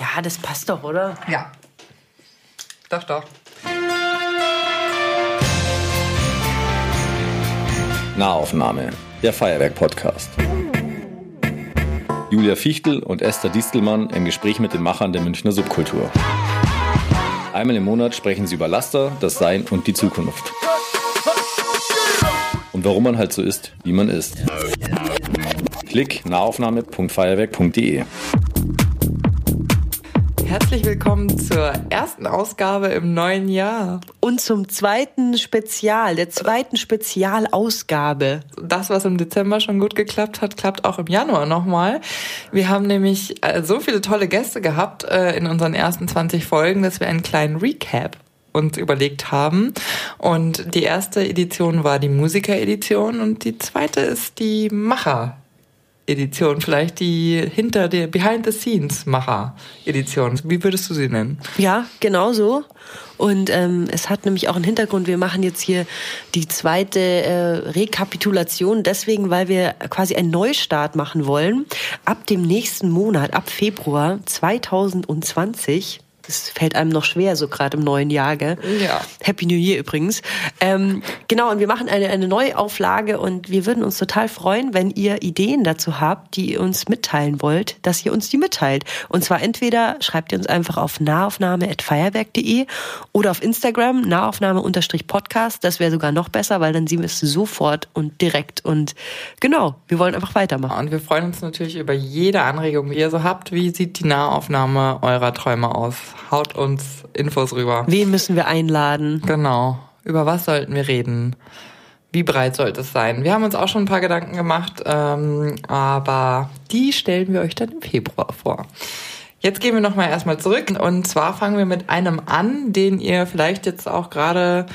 Ja, das passt doch, oder? Ja. Doch, doch. Nahaufnahme, der Feuerwerk-Podcast. Julia Fichtel und Esther Distelmann im Gespräch mit den Machern der Münchner Subkultur. Einmal im Monat sprechen sie über Laster, das Sein und die Zukunft. Und warum man halt so ist, wie man ist. Klick nahaufnahme.feuerwerk.de Herzlich willkommen zur ersten Ausgabe im neuen Jahr. Und zum zweiten Spezial, der zweiten Spezialausgabe. Das, was im Dezember schon gut geklappt hat, klappt auch im Januar nochmal. Wir haben nämlich äh, so viele tolle Gäste gehabt äh, in unseren ersten 20 Folgen, dass wir einen kleinen Recap uns überlegt haben. Und die erste Edition war die Musiker-Edition und die zweite ist die Macher. Edition, vielleicht die hinter der Behind-the-Scenes-Macher-Edition. Wie würdest du sie nennen? Ja, genau so. Und ähm, es hat nämlich auch einen Hintergrund. Wir machen jetzt hier die zweite äh, Rekapitulation, deswegen, weil wir quasi einen Neustart machen wollen. Ab dem nächsten Monat, ab Februar 2020 das fällt einem noch schwer, so gerade im neuen Jahr, gell? Ja. Happy New Year übrigens. Ähm, genau, und wir machen eine, eine Neuauflage und wir würden uns total freuen, wenn ihr Ideen dazu habt, die ihr uns mitteilen wollt, dass ihr uns die mitteilt. Und zwar entweder schreibt ihr uns einfach auf nahaufnahme.feierwerk.de oder auf Instagram nahaufnahme-podcast. Das wäre sogar noch besser, weil dann sehen wir es sofort und direkt. Und genau, wir wollen einfach weitermachen. Und wir freuen uns natürlich über jede Anregung, die ihr so habt. Wie sieht die Nahaufnahme eurer Träume aus? Haut uns Infos rüber. Wen müssen wir einladen? Genau. Über was sollten wir reden? Wie breit sollte es sein? Wir haben uns auch schon ein paar Gedanken gemacht, ähm, aber die stellen wir euch dann im Februar vor. Jetzt gehen wir nochmal erstmal zurück und zwar fangen wir mit einem an, den ihr vielleicht jetzt auch gerade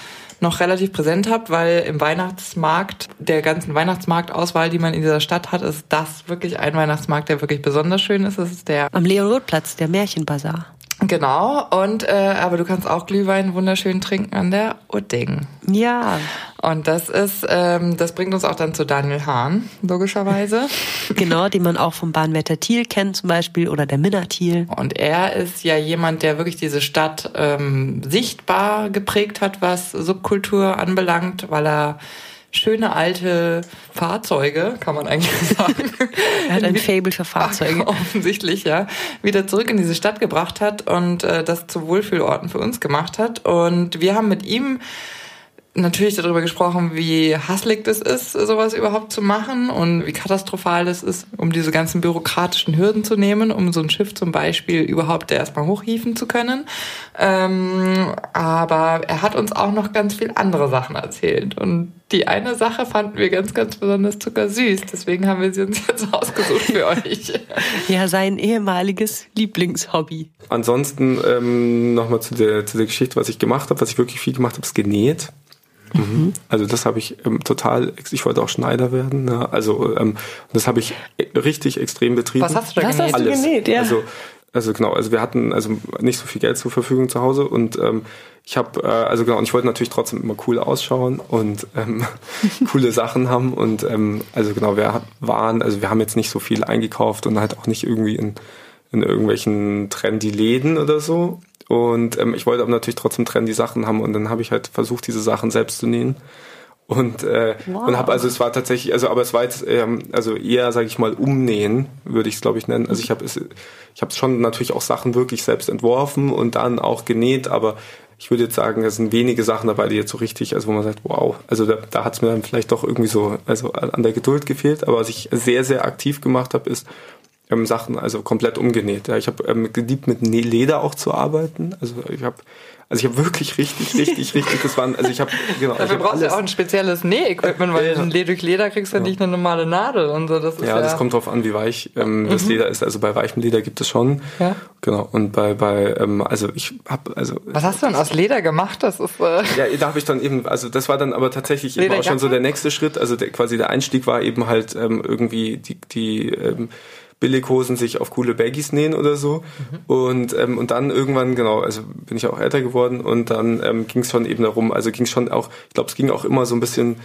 noch relativ präsent habt, weil im Weihnachtsmarkt, der ganzen Weihnachtsmarktauswahl, die man in dieser Stadt hat, ist das wirklich ein Weihnachtsmarkt, der wirklich besonders schön ist. Das ist der am Leon-Roth-Platz, der Märchenbazar. Genau, und äh, aber du kannst auch Glühwein wunderschön trinken an der Udding. Ja. Und das ist, ähm, das bringt uns auch dann zu Daniel Hahn, logischerweise. genau, den man auch vom Bahnwetter Thiel kennt zum Beispiel oder der Minna Thiel. Und er ist ja jemand, der wirklich diese Stadt ähm, sichtbar geprägt hat, was Subkultur anbelangt, weil er schöne alte Fahrzeuge, kann man eigentlich sagen. Er hat ein Fable für Fahrzeuge. Offensichtlich, ja. Wieder zurück in diese Stadt gebracht hat und äh, das zu Wohlfühlorten für uns gemacht hat. Und wir haben mit ihm natürlich darüber gesprochen, wie hasslig das ist, sowas überhaupt zu machen und wie katastrophal das ist, um diese ganzen bürokratischen Hürden zu nehmen, um so ein Schiff zum Beispiel überhaupt erstmal hochhieven zu können. Ähm, aber er hat uns auch noch ganz viel andere Sachen erzählt und die eine Sache fanden wir ganz, ganz besonders zuckersüß. Deswegen haben wir sie uns jetzt ausgesucht für euch. Ja, sein ehemaliges Lieblingshobby. Ansonsten ähm, nochmal zu der, zu der Geschichte, was ich gemacht habe. Was ich wirklich viel gemacht habe, ist genäht. Mhm. Also das habe ich ähm, total, ich wollte auch Schneider werden. Ne? Also ähm, das habe ich richtig extrem betrieben. Was hast du da Was genäht? hast du genäht? Ja. Also, also genau, also wir hatten also nicht so viel Geld zur Verfügung zu Hause und ähm, ich habe äh, also genau und ich wollte natürlich trotzdem immer cool ausschauen und ähm, coole Sachen haben und ähm, also genau wir waren also wir haben jetzt nicht so viel eingekauft und halt auch nicht irgendwie in in irgendwelchen trendy Läden oder so und ähm, ich wollte aber natürlich trotzdem trendy Sachen haben. Und dann habe ich halt versucht diese Sachen selbst zu nähen. Und äh, Wow. und habe also es war tatsächlich also aber es war jetzt ähm, also eher sage ich mal umnähen würde ich es glaube ich nennen. Also ich habe es ich habe schon natürlich auch Sachen wirklich selbst entworfen und dann auch genäht. Aber ich würde jetzt sagen es sind wenige Sachen dabei die jetzt so richtig also wo man sagt wow. Also da, da hat es mir dann vielleicht doch irgendwie so also an der Geduld gefehlt. Aber was ich sehr sehr aktiv gemacht habe ist ähm, Sachen also komplett umgenäht. Ja, ich habe ähm, geliebt mit Leder auch zu arbeiten. Also ich habe also ich habe wirklich richtig richtig richtig das waren also ich habe genau Dafür hab brauchst du alles- auch ein spezielles Näh-Equipment, weil Ja. ein Leder durch Leder kriegst du ja nicht eine normale Nadel und so. Das ist ja, Ja, das kommt drauf an, wie weich ähm, das Leder ist. Also bei weichem Leder gibt es schon. Ja. Genau. Und bei, bei ähm, also ich habe also Was hast du denn aus Leder gemacht? Das ist äh, ja, da habe ich dann eben, also das war dann aber tatsächlich eben auch schon so der nächste Schritt. Also der, quasi der Einstieg war eben halt ähm, irgendwie die, die ähm, Billighosen sich auf coole Baggies nähen oder so. Und, ähm, und dann irgendwann, genau, also bin ich auch älter geworden und dann ähm, ging es schon eben darum, also ging es schon auch, ich glaube, es ging auch immer so ein bisschen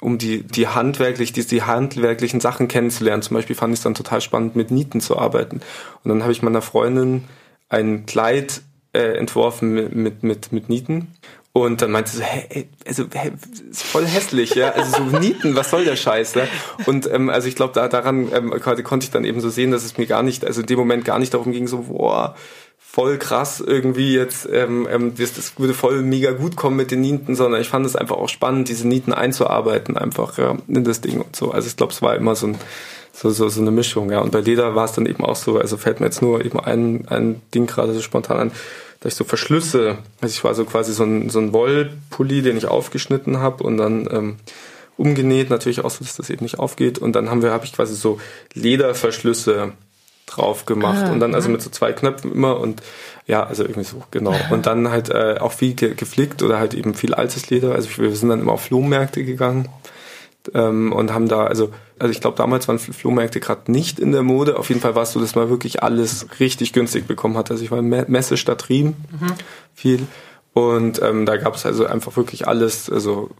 um die, die handwerklich, die, die handwerklichen Sachen kennenzulernen. Zum Beispiel fand ich es dann total spannend, mit Nieten zu arbeiten. Und dann habe ich meiner Freundin ein Kleid äh, entworfen mit, mit, mit, mit Nieten. Und dann meinte sie so, hä, also hä, ist voll hässlich, ja. Also so Nieten, was soll der Scheiß, ne? Und ähm, also ich glaube, da daran ähm, konnte ich dann eben so sehen, dass es mir gar nicht, also in dem Moment gar nicht darum ging, so, boah, voll krass irgendwie jetzt, ähm, ähm, das, das würde voll mega gut kommen mit den Nieten, sondern ich fand es einfach auch spannend, diese Nieten einzuarbeiten, einfach ja, in das Ding und so. Also ich glaube, es war immer so ein so, so, so eine Mischung, ja. Und bei Leder war es dann eben auch so, also fällt mir jetzt nur eben ein, ein Ding gerade so spontan an, dass ich so Verschlüsse, also ich war so quasi so ein, so ein Wollpulli, den ich aufgeschnitten habe und dann ähm, umgenäht, natürlich auch so, dass das eben nicht aufgeht. Und dann haben wir, habe ich quasi so Lederverschlüsse drauf gemacht ah, und dann also mit so zwei Knöpfen immer und ja, also irgendwie so, genau. Und dann halt äh, auch viel ge geflickt oder halt eben viel altes Leder. Also wir sind dann immer auf Flohmärkte gegangen ähm, und haben da, also, also ich glaube damals waren Flohmärkte gerade nicht in der Mode. Auf jeden Fall war es so, dass man wirklich alles richtig günstig bekommen hat. Also ich war Messe statt Riem mhm. viel und ähm, da gab es also einfach wirklich alles, also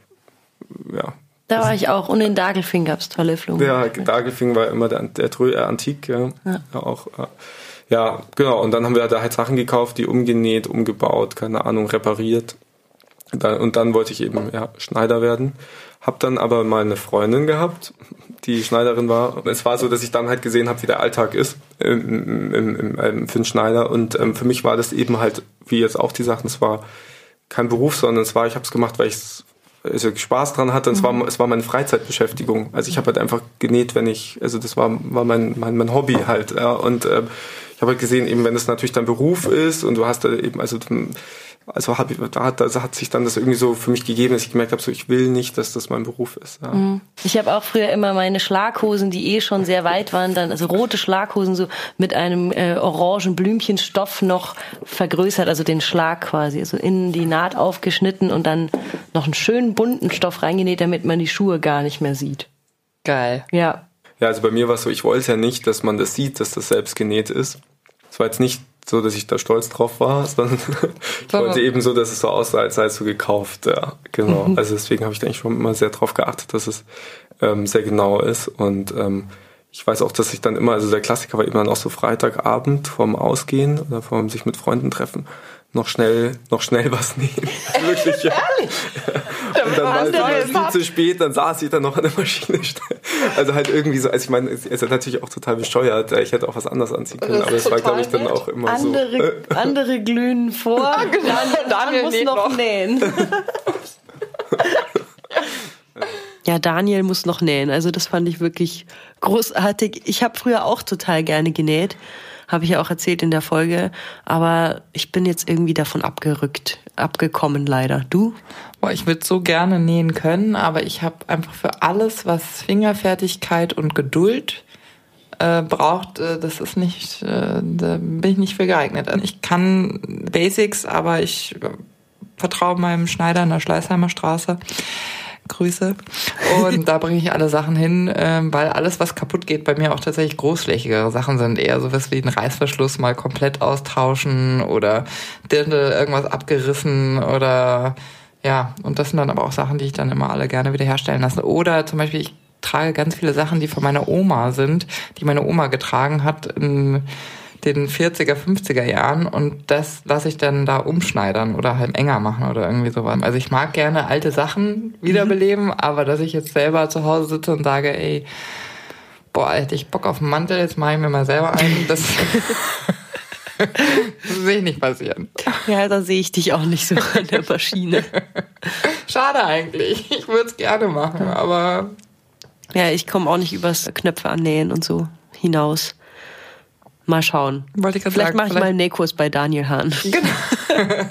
ja, da war ich auch. Und in Dagelfing gab es tolle Flumen. Ja, Dagelfing war immer der, der, der äh, Antik, ja. ja. ja auch. Äh, ja, genau. Und dann haben wir da halt Sachen gekauft, die umgenäht, umgebaut, keine Ahnung, repariert. Und dann wollte ich eben ja, Schneider werden. Hab dann aber mal eine Freundin gehabt, die Schneiderin war. Und es war so, dass ich dann halt gesehen habe, wie der Alltag ist im, im, im, im, für einen Schneider. Und ähm, für mich war das eben halt, wie jetzt auch die Sachen, es war kein Beruf, sondern es war, ich habe es gemacht, weil ich es also Spaß dran hatte. Und mhm. es, war, es war meine Freizeitbeschäftigung. Also ich habe halt einfach genäht, wenn ich, also das war, war mein, mein, mein Hobby halt. Ja. Und äh, ich habe halt gesehen, eben wenn es natürlich dein Beruf ist und du hast da eben, also also hat, da hat, also hat sich dann das irgendwie so für mich gegeben, dass ich gemerkt habe, so ich will nicht, dass das mein Beruf ist. Ja. Mhm. Ich habe auch früher immer meine Schlaghosen, die eh schon sehr weit waren, dann also rote Schlaghosen so mit einem äh, orangen Blümchenstoff noch vergrößert, also den Schlag quasi, also in die Naht aufgeschnitten und dann noch einen schönen bunten Stoff reingenäht, damit man die Schuhe gar nicht mehr sieht. Geil. Ja. Ja, also bei mir war es so, ich wollte ja nicht, dass man das sieht, dass das selbst genäht ist. Es war jetzt nicht so, dass ich da stolz drauf war, sondern ich wollte eben so, dass es so aussah, als sei es so gekauft. Ja, genau. Mhm. Also deswegen habe ich eigentlich schon immer sehr darauf geachtet, dass es ähm, sehr genau ist. Und ähm, ich weiß auch, dass ich dann immer, also der Klassiker war immer dann auch so Freitagabend vorm Ausgehen oder vorm sich mit Freunden treffen noch schnell, noch schnell was nehmen. Wirklich, ja. Und dann war es viel zu spät, dann saß ich dann noch an der Maschine. Also halt irgendwie so, also ich meine, es ist natürlich auch total bescheuert. Ich hätte auch was anderes anziehen können, aber es war, glaube ich, dann auch immer andere, so. Andere glühen vor, genau. Daniel, Daniel muss noch, noch nähen. Ja, Daniel muss noch nähen. Also das fand ich wirklich großartig. Ich habe früher auch total gerne genäht habe ich ja auch erzählt in der Folge. Aber ich bin jetzt irgendwie davon abgerückt, abgekommen leider. Du? Boah, ich würde so gerne nähen können, aber ich habe einfach für alles, was Fingerfertigkeit und Geduld äh, braucht, äh, das ist nicht, äh, da bin ich nicht für geeignet. Ich kann Basics, aber ich äh, vertraue meinem Schneider in der Schleißheimer Straße. Grüße. Und da bringe ich alle Sachen hin, ähm, weil alles, was kaputt geht, bei mir auch tatsächlich großflächigere Sachen sind. Eher sowas wie ein Reißverschluss mal komplett austauschen oder Dirndl irgendwas abgerissen oder ja, und das sind dann aber auch Sachen, die ich dann immer alle gerne wieder herstellen lasse. Oder zum Beispiel, ich trage ganz viele Sachen, die von meiner Oma sind, die meine Oma getragen hat. In, den 40er, 50er Jahren und das lasse ich dann da umschneidern oder halt enger machen oder irgendwie sowas. Also ich mag gerne alte Sachen wiederbeleben, mhm. aber dass ich jetzt selber zu Hause sitze und sage, ey, boah, hätte ich Bock auf einen Mantel, jetzt mache ich mir mal selber einen, das, das sehe ich nicht passieren. Ja, da sehe ich dich auch nicht so an der Maschine. Schade eigentlich. Ich würde es gerne machen, aber. Ja, ich komme auch nicht übers Knöpfe annähen und so hinaus. Mal schauen. Wollte ich vielleicht mache ich mal einen Nähkurs bei Daniel Hahn. Genau.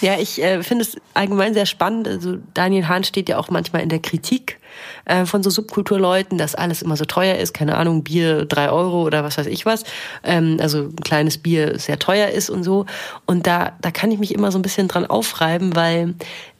ja, ich äh, finde es allgemein sehr spannend. Also Daniel Hahn steht ja auch manchmal in der Kritik äh, von so Subkulturleuten, dass alles immer so teuer ist. Keine Ahnung, Bier drei Euro oder was weiß ich was. Ähm, also ein kleines Bier sehr teuer ist und so. Und da, da kann ich mich immer so ein bisschen dran aufreiben, weil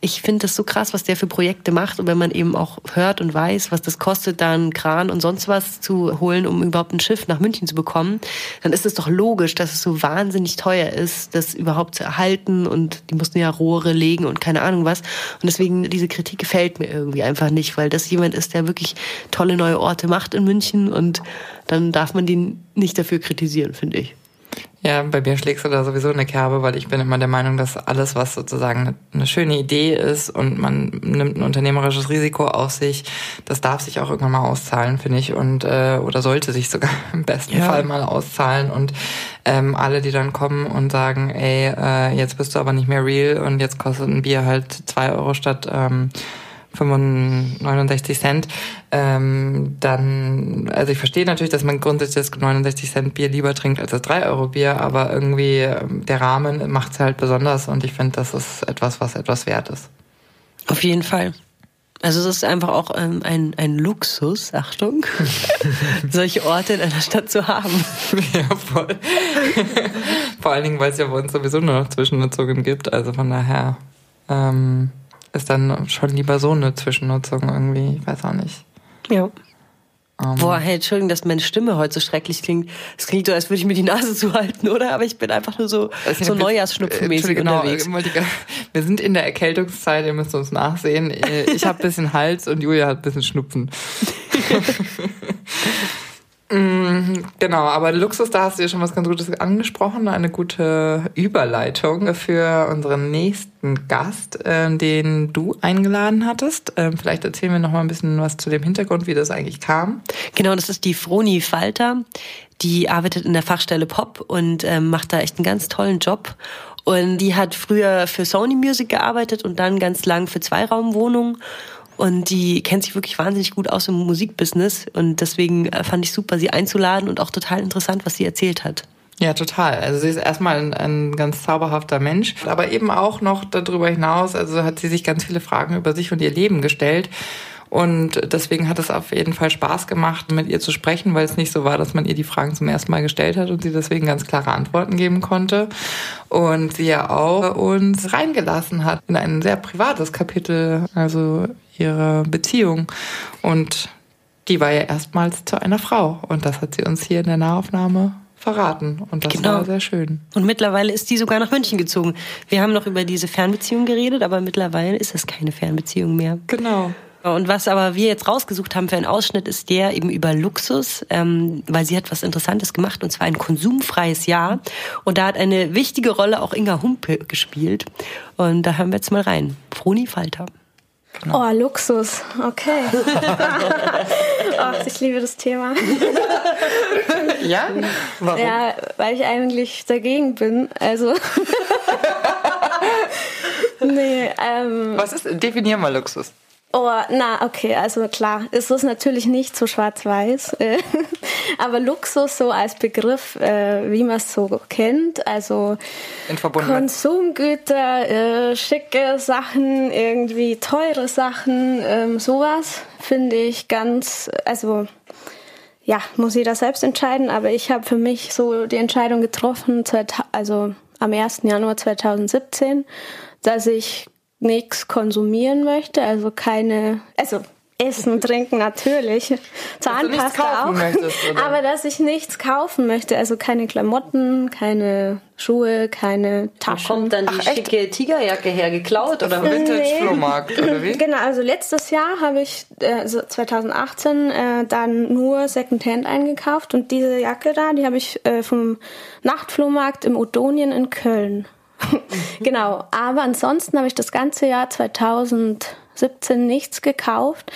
ich finde das so krass, was der für Projekte macht. Und wenn man eben auch hört und weiß, was das kostet, dann Kran und sonst was zu holen, um überhaupt ein Schiff nach München zu bekommen, dann ist es doch logisch, dass es so wahnsinnig teuer ist, das überhaupt zu erhalten. Und die mussten ja Rohre legen und keine Ahnung was. Und deswegen, diese Kritik gefällt mir irgendwie einfach nicht, weil das jemand ist, der wirklich tolle neue Orte macht in München. Und dann darf man den nicht dafür kritisieren, finde ich. Ja, bei mir schlägst du da sowieso eine Kerbe, weil ich bin immer der Meinung, dass alles, was sozusagen eine schöne Idee ist und man nimmt ein unternehmerisches Risiko auf sich, das darf sich auch irgendwann mal auszahlen, finde ich, und äh, oder sollte sich sogar im besten ja. Fall mal auszahlen. Und ähm, alle, die dann kommen und sagen, ey, äh, jetzt bist du aber nicht mehr real und jetzt kostet ein Bier halt zwei Euro statt ähm, 69 Cent, ähm, dann, also ich verstehe natürlich, dass man grundsätzlich das 69 Cent Bier lieber trinkt als das 3 Euro Bier, aber irgendwie ähm, der Rahmen macht es halt besonders und ich finde, das ist etwas, was etwas wert ist. Auf jeden Fall. Also es ist einfach auch ähm, ein, ein Luxus, Achtung, solche Orte in einer Stadt zu haben. ja, voll. Vor allen Dingen, weil es ja bei uns sowieso nur noch Zwischennutzungen gibt. Also von daher ähm, ist dann schon lieber so eine Zwischennutzung irgendwie, ich weiß auch nicht. Ja. Um. Boah, hey, Entschuldigung, dass meine Stimme heute so schrecklich klingt. Es klingt so, als würde ich mir die Nase zuhalten, oder? Aber ich bin einfach nur so, also so Neujahrsschnupfenmäßig genau, unterwegs. Wir sind in der Erkältungszeit, ihr müsst uns nachsehen. Ich habe ein bisschen Hals und Julia hat ein bisschen Schnupfen. Mm, genau, aber Luxus, da hast du ja schon was ganz Gutes angesprochen, eine gute Überleitung für unseren nächsten Gast, äh, den du eingeladen hattest. Ähm, vielleicht erzählen wir noch mal ein bisschen was zu dem Hintergrund, wie das eigentlich kam. Genau, das ist die Froni Falter. Die arbeitet in der Fachstelle Pop und ähm, macht da echt einen ganz tollen Job. Und die hat früher für Sony Music gearbeitet und dann ganz lang für Zweiraumwohnungen und die kennt sich wirklich wahnsinnig gut aus im Musikbusiness. Und deswegen äh, fand ich super, sie einzuladen und auch total interessant, was sie erzählt hat. Ja, total. Also sie ist erstmal ein, ein, ganz zauberhafter Mensch, aber eben auch noch darüber hinaus, also hat sie sich ganz viele Fragen über sich und ihr Leben gestellt. Und deswegen hat es auf jeden Fall Spaß gemacht, mit ihr zu sprechen, weil es nicht so war, dass man ihr die Fragen zum ersten Mal gestellt hat und sie deswegen ganz klare Antworten geben konnte. Und sie ja auch uns reingelassen hat in ein sehr privates Kapitel, also ihre Beziehung. Und die war ja erstmals zu einer Frau. Und das hat sie uns hier in der Nahaufnahme verraten. Und das genau. war sehr schön. Und mittlerweile ist die sogar nach München gezogen. Wir haben noch über diese Fernbeziehung geredet, aber mittlerweile ist es keine Fernbeziehung mehr. Genau. Und was aber wir jetzt rausgesucht haben für einen Ausschnitt, ist der eben über Luxus, ähm, weil sie hat was Interessantes gemacht, und zwar ein konsumfreies Jahr. Und da hat eine wichtige Rolle auch Inga Humpe gespielt. Und da hören wir jetzt mal rein. Froni Falter. Genau. Oh, Luxus. Okay. oh, ich liebe das Thema. ja? Warum? Ja, weil ich eigentlich dagegen bin. Also. nee, ähm. Was ist, definier mal Luxus. Oh, na, okay, also klar, es ist natürlich nicht so schwarz-weiß, äh, aber Luxus so als Begriff, äh, wie man es so kennt, also Konsumgüter, äh, schicke Sachen, irgendwie teure Sachen, ähm, sowas finde ich ganz, also ja, muss jeder selbst entscheiden, aber ich habe für mich so die Entscheidung getroffen, also am 1. Januar 2017, dass ich nichts konsumieren möchte, also keine, also Essen, Trinken natürlich, Zahnpasta auch, möchtest, aber dass ich nichts kaufen möchte, also keine Klamotten, keine Schuhe, keine Taschen. Wo kommt dann die Ach, schicke Tigerjacke her, geklaut oder Vintage-Flohmarkt oder wie? Genau, also letztes Jahr habe ich, also 2018, äh, dann nur Secondhand eingekauft und diese Jacke da, die habe ich äh, vom Nachtflohmarkt im Odonien in Köln genau, aber ansonsten habe ich das ganze Jahr 2017 nichts gekauft.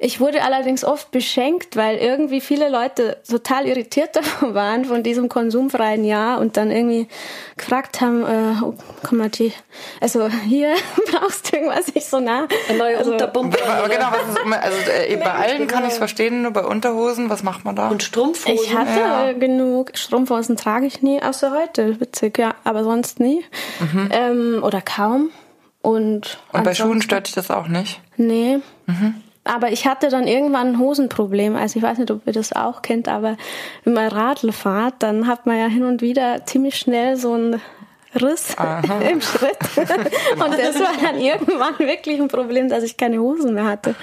Ich wurde allerdings oft beschenkt, weil irgendwie viele Leute total irritiert davon waren von diesem konsumfreien Jahr und dann irgendwie gefragt haben, äh, oh, komm mal, die, also hier brauchst du irgendwas nicht so nah. Eine neue also, Unterpumpe. Aber genau, was ist, also äh, bei allen kann ich es verstehen, nur bei Unterhosen, was macht man da? Und Strumpfhosen. Ich hatte ja. genug Strumpfhosen trage ich nie, außer heute, witzig, ja, aber sonst nie. Mhm. Ähm, oder kaum. Und, und bei Schuhen stört dich das auch nicht? Nee. Mhm. Aber ich hatte dann irgendwann ein Hosenproblem. Also ich weiß nicht, ob ihr das auch kennt, aber wenn man Radl fahrt, dann hat man ja hin und wieder ziemlich schnell so ein Riss im Schritt. Und das war dann irgendwann wirklich ein Problem, dass ich keine Hosen mehr hatte.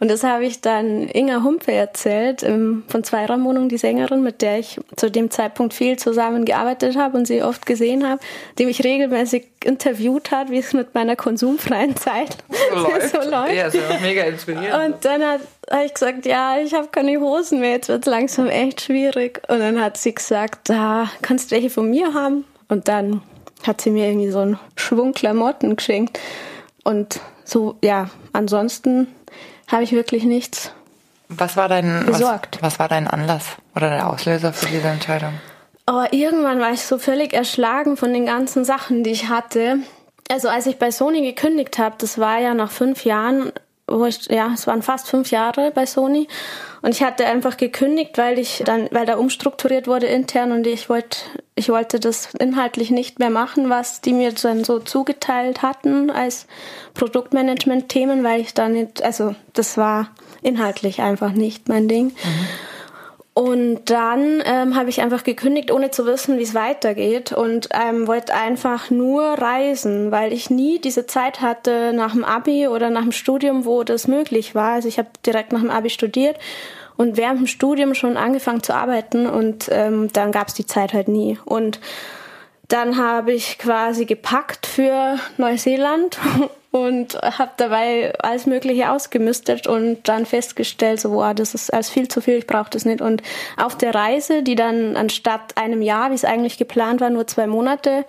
Und das habe ich dann Inga Humpe erzählt, ähm, von Zweiraumwohnung, die Sängerin, mit der ich zu dem Zeitpunkt viel zusammengearbeitet habe und sie oft gesehen habe, die mich regelmäßig interviewt hat, wie es mit meiner konsumfreien Zeit so läuft. so läuft. Ja, ist ja mega inspirierend. Und dann hat habe ich gesagt, ja, ich habe keine Hosen mehr, jetzt wird es langsam echt schwierig. Und dann hat sie gesagt, da kannst du welche von mir haben. Und dann hat sie mir irgendwie so einen Schwung Klamotten geschenkt. Und so, ja, ansonsten habe ich wirklich nichts was war dein, besorgt. Was, was war dein Anlass oder der Auslöser für diese Entscheidung? Aber irgendwann war ich so völlig erschlagen von den ganzen Sachen, die ich hatte. Also als ich bei Sony gekündigt habe, das war ja nach fünf Jahren, wo ich, ja, es waren fast fünf Jahre bei Sony. Und ich hatte einfach gekündigt, weil ich dann, weil da umstrukturiert wurde intern und ich wollte, ich wollte das inhaltlich nicht mehr machen, was die mir dann so zugeteilt hatten als Produktmanagement-Themen, weil ich dann nicht, also das war inhaltlich einfach nicht mein Ding. Mhm. Und dann ähm, habe ich einfach gekündigt, ohne zu wissen, wie es weitergeht und ähm, wollte einfach nur reisen, weil ich nie diese Zeit hatte nach dem Abi oder nach dem Studium, wo das möglich war. Also ich habe direkt nach dem Abi studiert und während dem Studium schon angefangen zu arbeiten und ähm, dann gab es die Zeit halt nie. Und dann habe ich quasi gepackt für Neuseeland und habe dabei alles Mögliche ausgemistet und dann festgestellt, so, wow, das ist alles viel zu viel, ich brauche das nicht. Und auf der Reise, die dann anstatt einem Jahr, wie es eigentlich geplant war, nur zwei Monate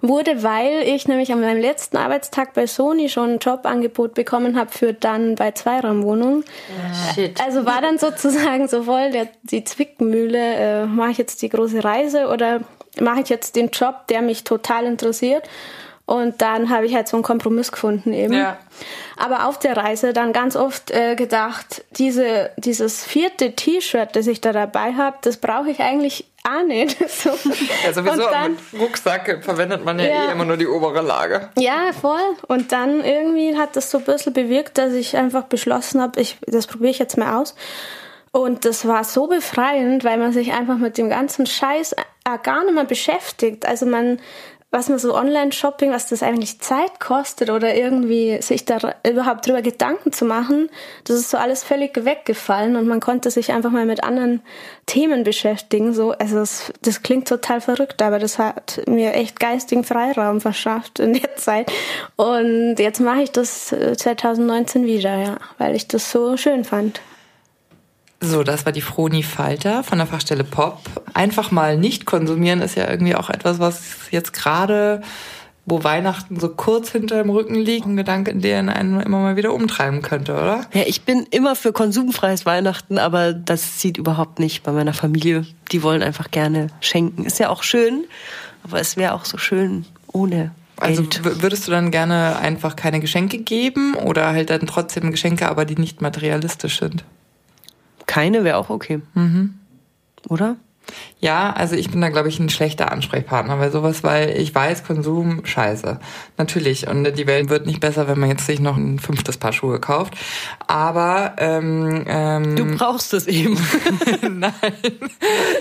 wurde, weil ich nämlich an meinem letzten Arbeitstag bei Sony schon ein Jobangebot bekommen habe für dann bei Zweiraumwohnungen. Shit. Also war dann sozusagen so voll der, die Zwickmühle, äh, mache ich jetzt die große Reise oder mache ich jetzt den Job, der mich total interessiert? Und dann habe ich halt so einen Kompromiss gefunden eben. Ja. Aber auf der Reise dann ganz oft äh, gedacht, diese, dieses vierte T-Shirt, das ich da dabei habe, das brauche ich eigentlich auch nicht. so. Ja, sowieso dann, mit Rucksack verwendet man ja, ja, eh immer nur die obere Lage. Ja, voll. Und dann irgendwie hat das so ein bisschen bewirkt, dass ich einfach beschlossen habe, ich, das probiere ich jetzt mal aus. Und das war so befreiend, weil man sich einfach mit dem ganzen Scheiß gar nicht mehr beschäftigt. Also man was man so Online-Shopping, was das eigentlich Zeit kostet oder irgendwie sich da überhaupt drüber Gedanken zu machen, das ist so alles völlig weggefallen und man konnte sich einfach mal mit anderen Themen beschäftigen. So, also das, das klingt total verrückt, aber das hat mir echt geistigen Freiraum verschafft in der Zeit. Und jetzt mache ich das 2019 äh, wieder, ja, weil ich das so schön fand. So, das war die Froni Falter von der Fachstelle Pop. Einfach mal nicht konsumieren ist ja irgendwie auch etwas, was jetzt gerade, wo Weihnachten so kurz hinter dem Rücken liegt, ein Gedanke, der einen immer mal wieder umtreiben könnte, oder? Ja, ich bin immer für konsumfreies Weihnachten, aber das zieht überhaupt nicht bei meiner Familie. Die wollen einfach gerne schenken. Ist ja auch schön, aber es wäre auch so schön ohne also würdest du dann gerne einfach keine Geschenke geben oder halt dann trotzdem Geschenke, aber die nicht materialistisch sind? Keine wäre auch okay. Mhm. Oder? Ja, also ich bin da, glaube ich, ein schlechter Ansprechpartner bei sowas, weil ich weiß, Konsum, scheiße. Natürlich. Und die Welt wird nicht besser, wenn man jetzt sich noch ein fünftes Paar Schuhe kauft. Aber ähm, ähm, Du brauchst es eben. Nein.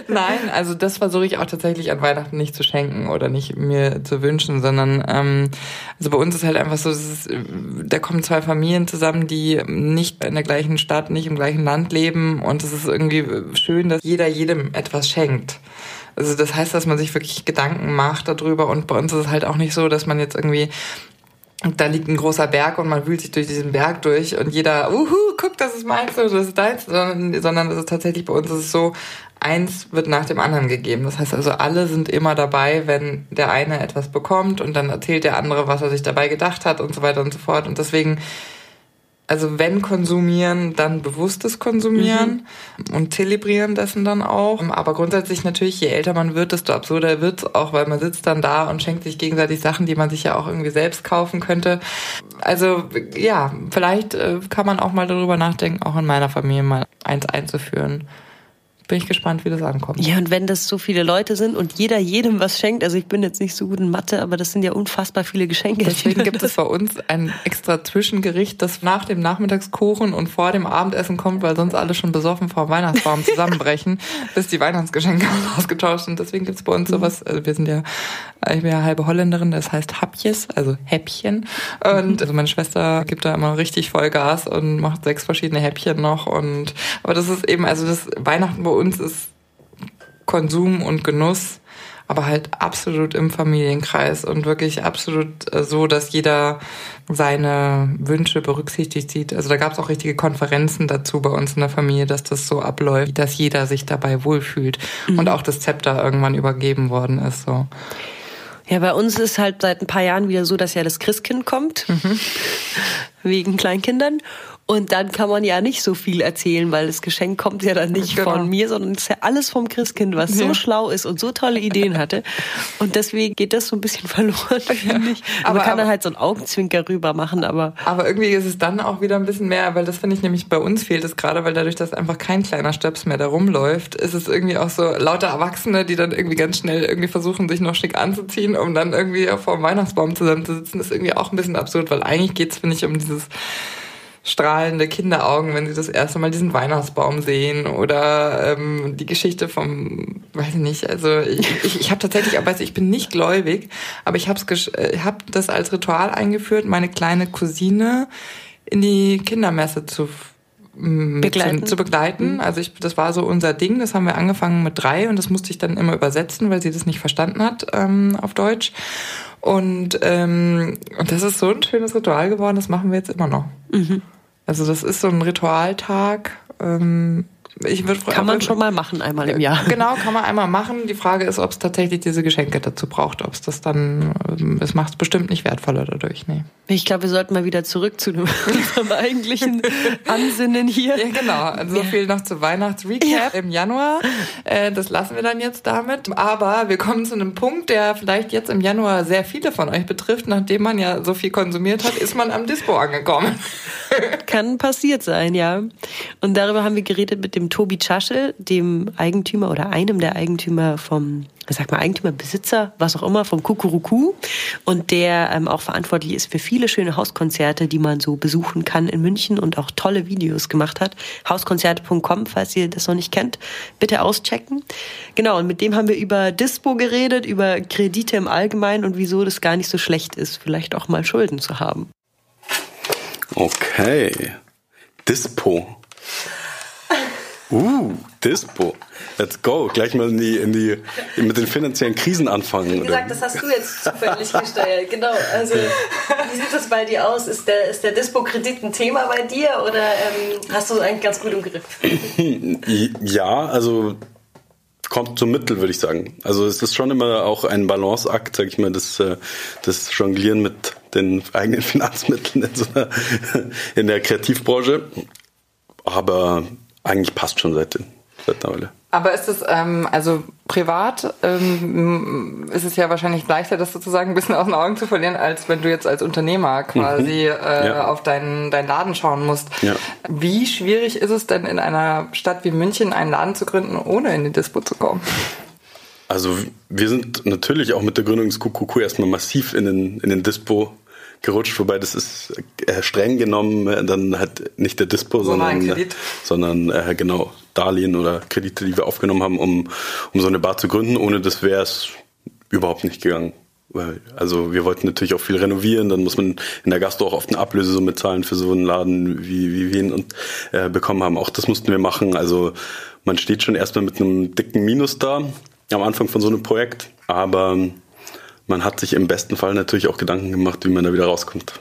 Nein, also das versuche ich auch tatsächlich an Weihnachten nicht zu schenken oder nicht mir zu wünschen, sondern ähm, also bei uns ist halt einfach so, ist, da kommen zwei Familien zusammen, die nicht in der gleichen Stadt, nicht im gleichen Land leben und es ist irgendwie schön, dass jeder jedem etwas schenkt. Also das heißt, dass man sich wirklich Gedanken macht darüber und bei uns ist es halt auch nicht so, dass man jetzt irgendwie da liegt ein großer Berg und man wühlt sich durch diesen Berg durch und jeder, uhu, guck, das ist meins oder das ist deins, sondern, sondern ist tatsächlich bei uns ist es so, eins wird nach dem anderen gegeben. Das heißt also, alle sind immer dabei, wenn der eine etwas bekommt und dann erzählt der andere, was er sich dabei gedacht hat und so weiter und so fort. Und deswegen also wenn konsumieren, dann bewusstes Konsumieren mhm. und zelebrieren dessen dann auch. Aber grundsätzlich natürlich, je älter man wird, desto absurder wird's auch, weil man sitzt dann da und schenkt sich gegenseitig Sachen, die man sich ja auch irgendwie selbst kaufen könnte. Also ja, vielleicht äh, kann man auch mal darüber nachdenken, auch in meiner Familie mal eins einzuführen bin ich gespannt, wie das ankommt. Ja, und wenn das so viele Leute sind und jeder jedem was schenkt, also ich bin jetzt nicht so gut in Mathe, aber das sind ja unfassbar viele Geschenke. Deswegen gibt es bei uns ein extra Zwischengericht, das nach dem Nachmittagskuchen und vor dem Abendessen kommt, weil sonst alle schon besoffen vor dem Weihnachtsbaum zusammenbrechen, bis die Weihnachtsgeschenke ausgetauscht sind. Deswegen gibt es bei uns sowas, also wir sind ja, ich bin ja halbe Holländerin, das heißt Hapjes, also Häppchen. Und also meine Schwester gibt da immer richtig Vollgas und macht sechs verschiedene Häppchen noch. Und aber das ist eben, also das Weihnachten bei uns ist Konsum und Genuss, aber halt absolut im Familienkreis und wirklich absolut äh, so, dass jeder seine Wünsche berücksichtigt sieht. Also da gab es auch richtige Konferenzen dazu bei uns in der Familie, dass das so abläuft, dass jeder sich dabei wohlfühlt mhm. und auch das Zepter irgendwann übergeben worden ist. So. Ja, bei uns ist halt seit ein paar Jahren wieder so, dass ja das Christkind kommt. Mhm. Wegen Kleinkindern. Und dann kann man ja nicht so viel erzählen, weil das Geschenk kommt ja dann nicht genau. von mir, sondern es ist ja alles vom Christkind, was ja. so schlau ist und so tolle Ideen hatte. Und deswegen geht das so ein bisschen verloren, finde ich. Aber man kann aber, dann halt so einen Augenzwinker rüber machen, aber. Aber irgendwie ist es dann auch wieder ein bisschen mehr, weil das finde ich nämlich bei uns fehlt es gerade, weil dadurch, dass einfach kein kleiner Stöps mehr da rumläuft, ist es irgendwie auch so lauter Erwachsene, die dann irgendwie ganz schnell irgendwie versuchen, sich noch schick anzuziehen, um dann irgendwie vor dem Weihnachtsbaum zusammenzusitzen. Das ist irgendwie auch ein bisschen absurd, weil eigentlich geht es, finde ich, um dieses strahlende Kinderaugen, wenn sie das erste Mal diesen Weihnachtsbaum sehen oder ähm, die Geschichte vom, weiß ich nicht, also ich, ich, ich habe tatsächlich, weiß ich bin nicht gläubig, aber ich habe äh, hab das als Ritual eingeführt, meine kleine Cousine in die Kindermesse zu begleiten. zu begleiten. Mhm. Also ich, das war so unser Ding. Das haben wir angefangen mit drei und das musste ich dann immer übersetzen, weil sie das nicht verstanden hat ähm, auf Deutsch. Und, ähm, und das ist so ein schönes Ritual geworden, das machen wir jetzt immer noch. Mhm. Also das ist so ein Ritualtag. Ähm, ich würde kann man schon mal machen einmal im Jahr. Genau, kann man einmal machen. Die Frage ist, ob es tatsächlich diese Geschenke dazu braucht, ob es das dann, ähm, es macht es bestimmt nicht wertvoller dadurch. Nee. Ich glaube, wir sollten mal wieder zurück zu unserem eigentlichen Ansinnen hier. Ja, genau. Also so viel noch zu Weihnachtsrecap ja. im Januar. Äh, das lassen wir dann jetzt damit. Aber wir kommen zu einem Punkt, der vielleicht jetzt im Januar sehr viele von euch betrifft. Nachdem man ja so viel konsumiert hat, ist man am Dispo angekommen. Kann passiert sein, ja. Und darüber haben wir geredet mit dem Tobi Tschaschel, dem Eigentümer oder einem der Eigentümer vom, sag mal, Eigentümer, Besitzer, was auch immer, vom Kukuruku. Und der ähm, auch verantwortlich ist für viele schöne Hauskonzerte, die man so besuchen kann in München und auch tolle Videos gemacht hat. Hauskonzerte.com, falls ihr das noch nicht kennt, bitte auschecken. Genau, und mit dem haben wir über Dispo geredet, über Kredite im Allgemeinen und wieso das gar nicht so schlecht ist, vielleicht auch mal Schulden zu haben. Okay. Dispo. Uh, Dispo. Let's go. Gleich mal in die, in die, mit den finanziellen Krisen anfangen. Wie gesagt, das hast du jetzt zufällig gesteuert. Genau. Also, wie sieht das bei dir aus? Ist der, ist der Dispo-Kredit ein Thema bei dir oder ähm, hast du es eigentlich ganz gut im Griff? Ja, also kommt zum Mittel, würde ich sagen. Also es ist schon immer auch ein Balanceakt, sag ich mal, das, äh, das Jonglieren mit den eigenen Finanzmitteln in, so einer, in der Kreativbranche. Aber eigentlich passt schon seit, seit einer Weile. Aber ist es, ähm, also privat, ähm, ist es ja wahrscheinlich leichter, das sozusagen ein bisschen aus den Augen zu verlieren, als wenn du jetzt als Unternehmer quasi mhm. äh, ja. auf deinen, deinen Laden schauen musst. Ja. Wie schwierig ist es denn in einer Stadt wie München einen Laden zu gründen, ohne in die Dispo zu kommen? Also wir sind natürlich auch mit der Gründung des QQQ erstmal massiv in den, in den Dispo gerutscht, wobei das ist äh, streng genommen äh, dann halt nicht der Dispo, sondern, äh, sondern äh, genau Darlehen oder Kredite, die wir aufgenommen haben, um, um so eine Bar zu gründen. Ohne das wäre es überhaupt nicht gegangen. Weil, also wir wollten natürlich auch viel renovieren, dann muss man in der Gastro auch oft eine Ablösesumme zahlen für so einen Laden, wie, wie wir ihn und, äh, bekommen haben. Auch das mussten wir machen. Also man steht schon erstmal mit einem dicken Minus da am Anfang von so einem Projekt. Aber man hat sich im besten Fall natürlich auch Gedanken gemacht, wie man da wieder rauskommt.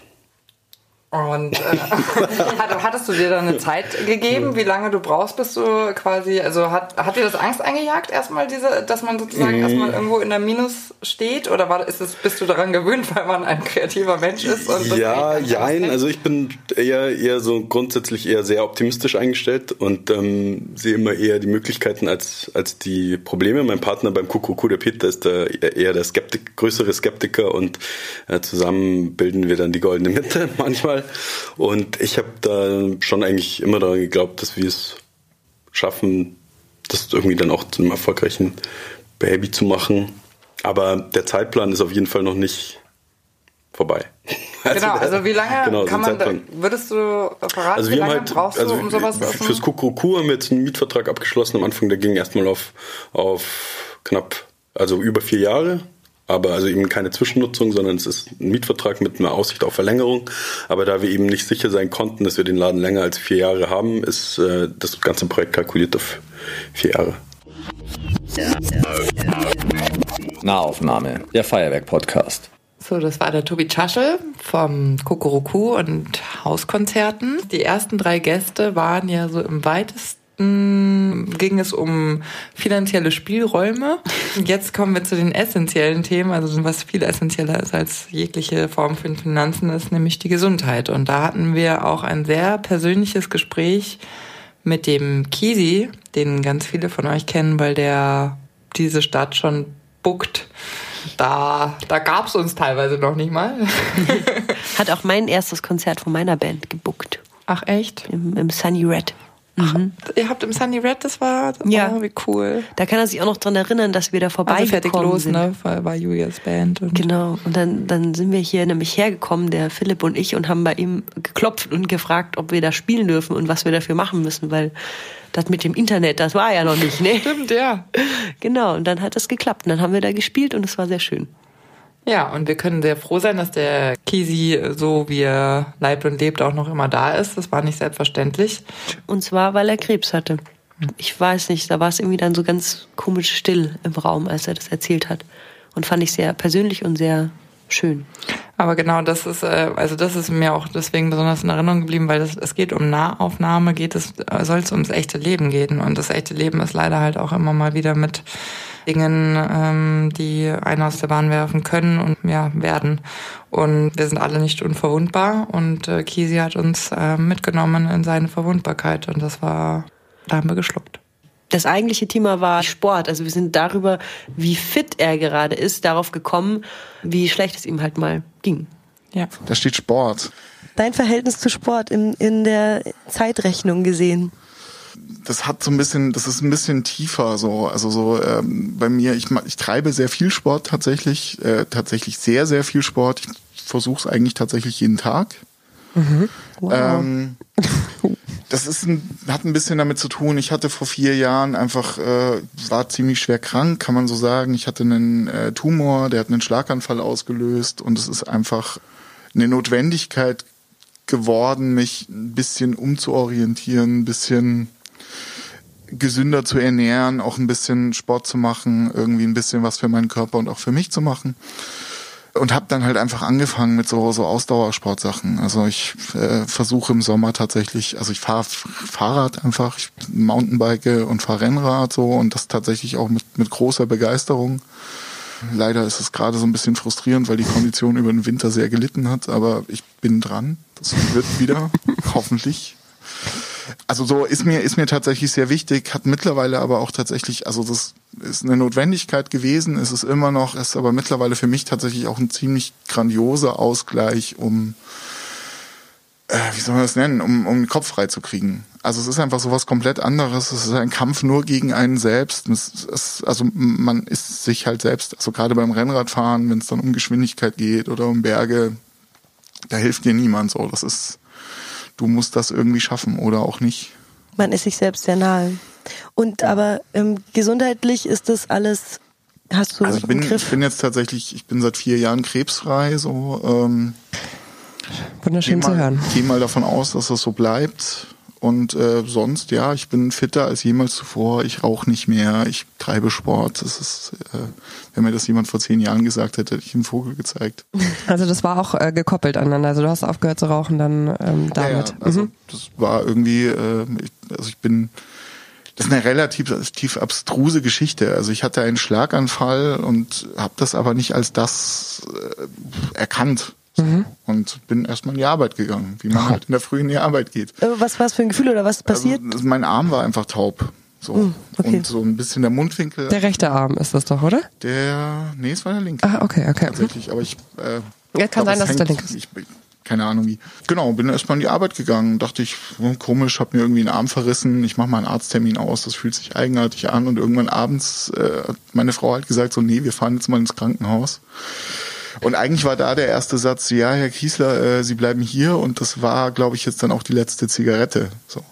Und äh, hattest du dir dann eine Zeit gegeben, wie lange du brauchst, bis du quasi, also hat, hat dir das Angst eingejagt, erstmal diese, dass man sozusagen mm. erstmal irgendwo in der Minus steht? Oder war, ist es, bist du daran gewöhnt, weil man ein kreativer Mensch ist? ja, jein. Also ich bin eher, eher so grundsätzlich eher sehr optimistisch eingestellt und ähm, sehe immer eher die Möglichkeiten als, als die Probleme. Mein Partner beim Kuckuck, der Peter, ist der, eher der Skeptik, größere Skeptiker und äh, zusammen bilden wir dann die goldene Mitte manchmal. Und ich habe da schon eigentlich immer daran geglaubt, dass wir es schaffen, das irgendwie dann auch zu einem erfolgreichen Baby zu machen. Aber der Zeitplan ist auf jeden Fall noch nicht vorbei. Also genau, also wie lange genau, kann man, da, würdest du verraten, also wie lange halt, brauchst also du, um sowas zu Fürs Kuckuck haben wir jetzt einen Mietvertrag abgeschlossen am Anfang, der ging erstmal auf, auf knapp, also über vier Jahre. Aber also eben keine Zwischennutzung, sondern es ist ein Mietvertrag mit einer Aussicht auf Verlängerung. Aber da wir eben nicht sicher sein konnten, dass wir den Laden länger als vier Jahre haben, ist äh, das ganze Projekt kalkuliert auf vier Jahre. Nahaufnahme, der Feuerwerk-Podcast. So, das war der Tobi Tschaschel vom Kokoroku und Hauskonzerten. Die ersten drei Gäste waren ja so im weitesten ging es um finanzielle Spielräume. Jetzt kommen wir zu den essentiellen Themen, also was viel essentieller ist als jegliche Form von Finanzen, ist nämlich die Gesundheit. Und da hatten wir auch ein sehr persönliches Gespräch mit dem Kisi, den ganz viele von euch kennen, weil der diese Stadt schon buckt da, da gab es uns teilweise noch nicht mal. Hat auch mein erstes Konzert von meiner Band gebuckt. Ach echt? Im, im Sunny Red. Mhm. ihr habt im Sunny Red, das war, ja. Oh, wie cool. Da kann er sich auch noch dran erinnern, dass wir da vorbei also fertig los, sind. ne, war, war Julias Band. Und genau. Und dann, dann sind wir hier nämlich hergekommen, der Philipp und ich, und haben bei ihm geklopft und gefragt, ob wir da spielen dürfen und was wir dafür machen müssen, weil das mit dem Internet, das war ja noch nicht, ne? Stimmt, ja. Genau, und dann hat es geklappt. Und dann haben wir da gespielt und es war sehr schön. Ja, und wir können sehr froh sein, dass der Kisi, so wie er leibt und lebt, auch noch immer da ist. Das war nicht selbstverständlich. Und zwar, weil er Krebs hatte. Ich weiß nicht, da war es irgendwie dann so ganz komisch still im Raum, als er das erzählt hat. Und fand ich sehr persönlich und sehr schön. Aber genau, das ist, äh, also das ist mir auch deswegen besonders in Erinnerung geblieben, weil das, es geht um Nahaufnahme, geht es, soll es ums echte Leben gehen. Und das echte Leben ist leider halt auch immer mal wieder mit Dingen, ähm, die einen aus der Bahn werfen können und ja, werden. Und wir sind alle nicht unverwundbar und äh, Kisi hat uns äh, mitgenommen in seine Verwundbarkeit und das war, da haben wir geschluckt. Das eigentliche Thema war Sport. Also wir sind darüber, wie fit er gerade ist, darauf gekommen, wie schlecht es ihm halt mal ging. Ja. Da steht Sport. Dein Verhältnis zu Sport in, in der Zeitrechnung gesehen das hat so ein bisschen, das ist ein bisschen tiefer so. Also so ähm, bei mir, ich, ich treibe sehr viel Sport tatsächlich, äh, tatsächlich sehr, sehr viel Sport. Ich versuche es eigentlich tatsächlich jeden Tag. Mhm. Wow. Ähm, das ist ein, hat ein bisschen damit zu tun. Ich hatte vor vier Jahren einfach, äh, war ziemlich schwer krank, kann man so sagen. Ich hatte einen äh, Tumor, der hat einen Schlaganfall ausgelöst und es ist einfach eine Notwendigkeit geworden, mich ein bisschen umzuorientieren, ein bisschen gesünder zu ernähren, auch ein bisschen Sport zu machen, irgendwie ein bisschen was für meinen Körper und auch für mich zu machen. Und habe dann halt einfach angefangen mit so, so Ausdauersportsachen. Also ich äh, versuche im Sommer tatsächlich, also ich fahre Fahrrad einfach, ich Mountainbike und fahre Rennrad so und das tatsächlich auch mit, mit großer Begeisterung. Leider ist es gerade so ein bisschen frustrierend, weil die Kondition über den Winter sehr gelitten hat, aber ich bin dran. Das wird wieder, hoffentlich. Also so ist mir, ist mir tatsächlich sehr wichtig, hat mittlerweile aber auch tatsächlich, also das ist eine Notwendigkeit gewesen, ist es immer noch, ist aber mittlerweile für mich tatsächlich auch ein ziemlich grandioser Ausgleich, um, äh, wie soll man das nennen, um, um den Kopf frei zu kriegen. Also es ist einfach so was komplett anderes. Es ist ein Kampf nur gegen einen selbst. Es, es, also man ist sich halt selbst, also gerade beim Rennradfahren, wenn es dann um Geschwindigkeit geht oder um Berge, da hilft dir niemand so. Das ist, du musst das irgendwie schaffen oder auch nicht. Man ist sich selbst sehr nahe. Und aber ähm, gesundheitlich ist das alles. Hast du also ich bin, ich bin jetzt tatsächlich, ich bin seit vier Jahren krebsfrei. So ähm, wunderschön mal, zu hören. Ich gehe mal davon aus, dass das so bleibt. Und äh, sonst, ja, ich bin fitter als jemals zuvor. Ich rauche nicht mehr. Ich treibe Sport. Das ist, äh, wenn mir das jemand vor zehn Jahren gesagt hätte, hätte ich einen Vogel gezeigt. Also das war auch äh, gekoppelt aneinander. Also du hast aufgehört zu rauchen dann ähm, damit. Ja, ja. Also mhm. das war irgendwie, äh, ich, also ich bin, das ist eine relativ tief abstruse Geschichte. Also ich hatte einen Schlaganfall und habe das aber nicht als das äh, erkannt. Mhm. Und bin erstmal in die Arbeit gegangen, wie man halt in der Früh in die Arbeit geht. Äh, was war es für ein Gefühl oder was ist passiert? Also, mein Arm war einfach taub. So. Mhm, okay. Und so ein bisschen der Mundwinkel. Der rechte Arm ist das doch, oder? Der, nee, es war der linke. Ah, okay, okay. Tatsächlich, aber ich, äh, ja, kann sein, dass es der linke ist. Ich keine Ahnung wie. Genau, bin erstmal in die Arbeit gegangen. Dachte ich, hm, komisch, hab mir irgendwie einen Arm verrissen. Ich mache mal einen Arzttermin aus. Das fühlt sich eigenartig an. Und irgendwann abends äh, hat meine Frau halt gesagt, so, nee, wir fahren jetzt mal ins Krankenhaus. Und eigentlich war da der erste Satz, ja, Herr Kiesler, äh, Sie bleiben hier. Und das war, glaube ich, jetzt dann auch die letzte Zigarette. So.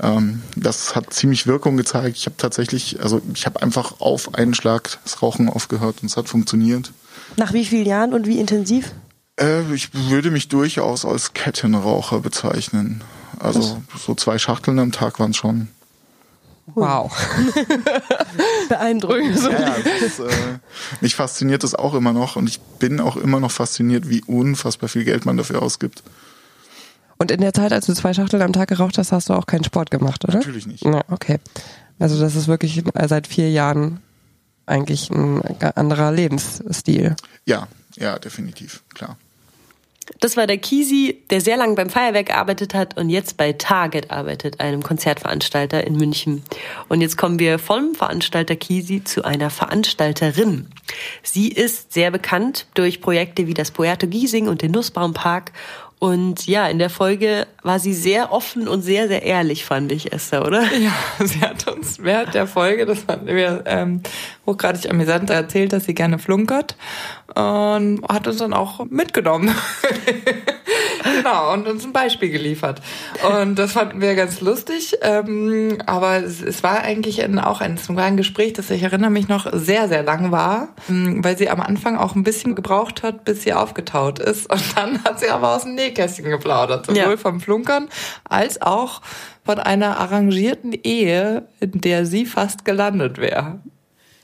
Ähm, das hat ziemlich Wirkung gezeigt. Ich habe tatsächlich, also ich habe einfach auf einen Schlag das Rauchen aufgehört und es hat funktioniert. Nach wie vielen Jahren und wie intensiv? Äh, ich würde mich durchaus als Kettenraucher bezeichnen. Also Was? so zwei Schachteln am Tag waren es schon. Wow. Beeindruckend. Ja, ja, ist, äh, mich fasziniert das auch immer noch und ich bin auch immer noch fasziniert, wie unfassbar viel Geld man dafür ausgibt. Und in der Zeit, als du zwei Schachteln am Tag geraucht hast, hast du auch keinen Sport gemacht, oder? Natürlich nicht. Ja, okay. Also das ist wirklich seit vier Jahren eigentlich ein anderer Lebensstil. Ja, ja, definitiv, klar. Das war der Kisi, der sehr lange beim Feuerwerk gearbeitet hat und jetzt bei Target arbeitet, einem Konzertveranstalter in München. Und jetzt kommen wir vom Veranstalter Kisi zu einer Veranstalterin. Sie ist sehr bekannt durch Projekte wie das Puerto Giesing und den Nussbaumpark und ja, in der Folge war sie sehr offen und sehr, sehr ehrlich, fand ich, Esther, oder? Ja, sie hat uns während der Folge, das fanden wir ähm, hochgradig amüsant, erzählt, dass sie gerne flunkert und hat uns dann auch mitgenommen. genau, und uns ein Beispiel geliefert. Und das fanden wir ganz lustig. Ähm, aber es, es war eigentlich ein, auch ein, war ein Gespräch, das ich erinnere mich noch sehr, sehr lang war, ähm, weil sie am Anfang auch ein bisschen gebraucht hat, bis sie aufgetaut ist. Und dann hat sie aber aus dem Nähkästchen geplaudert, sowohl ja. vom Flunkern als auch von einer arrangierten Ehe, in der sie fast gelandet wäre.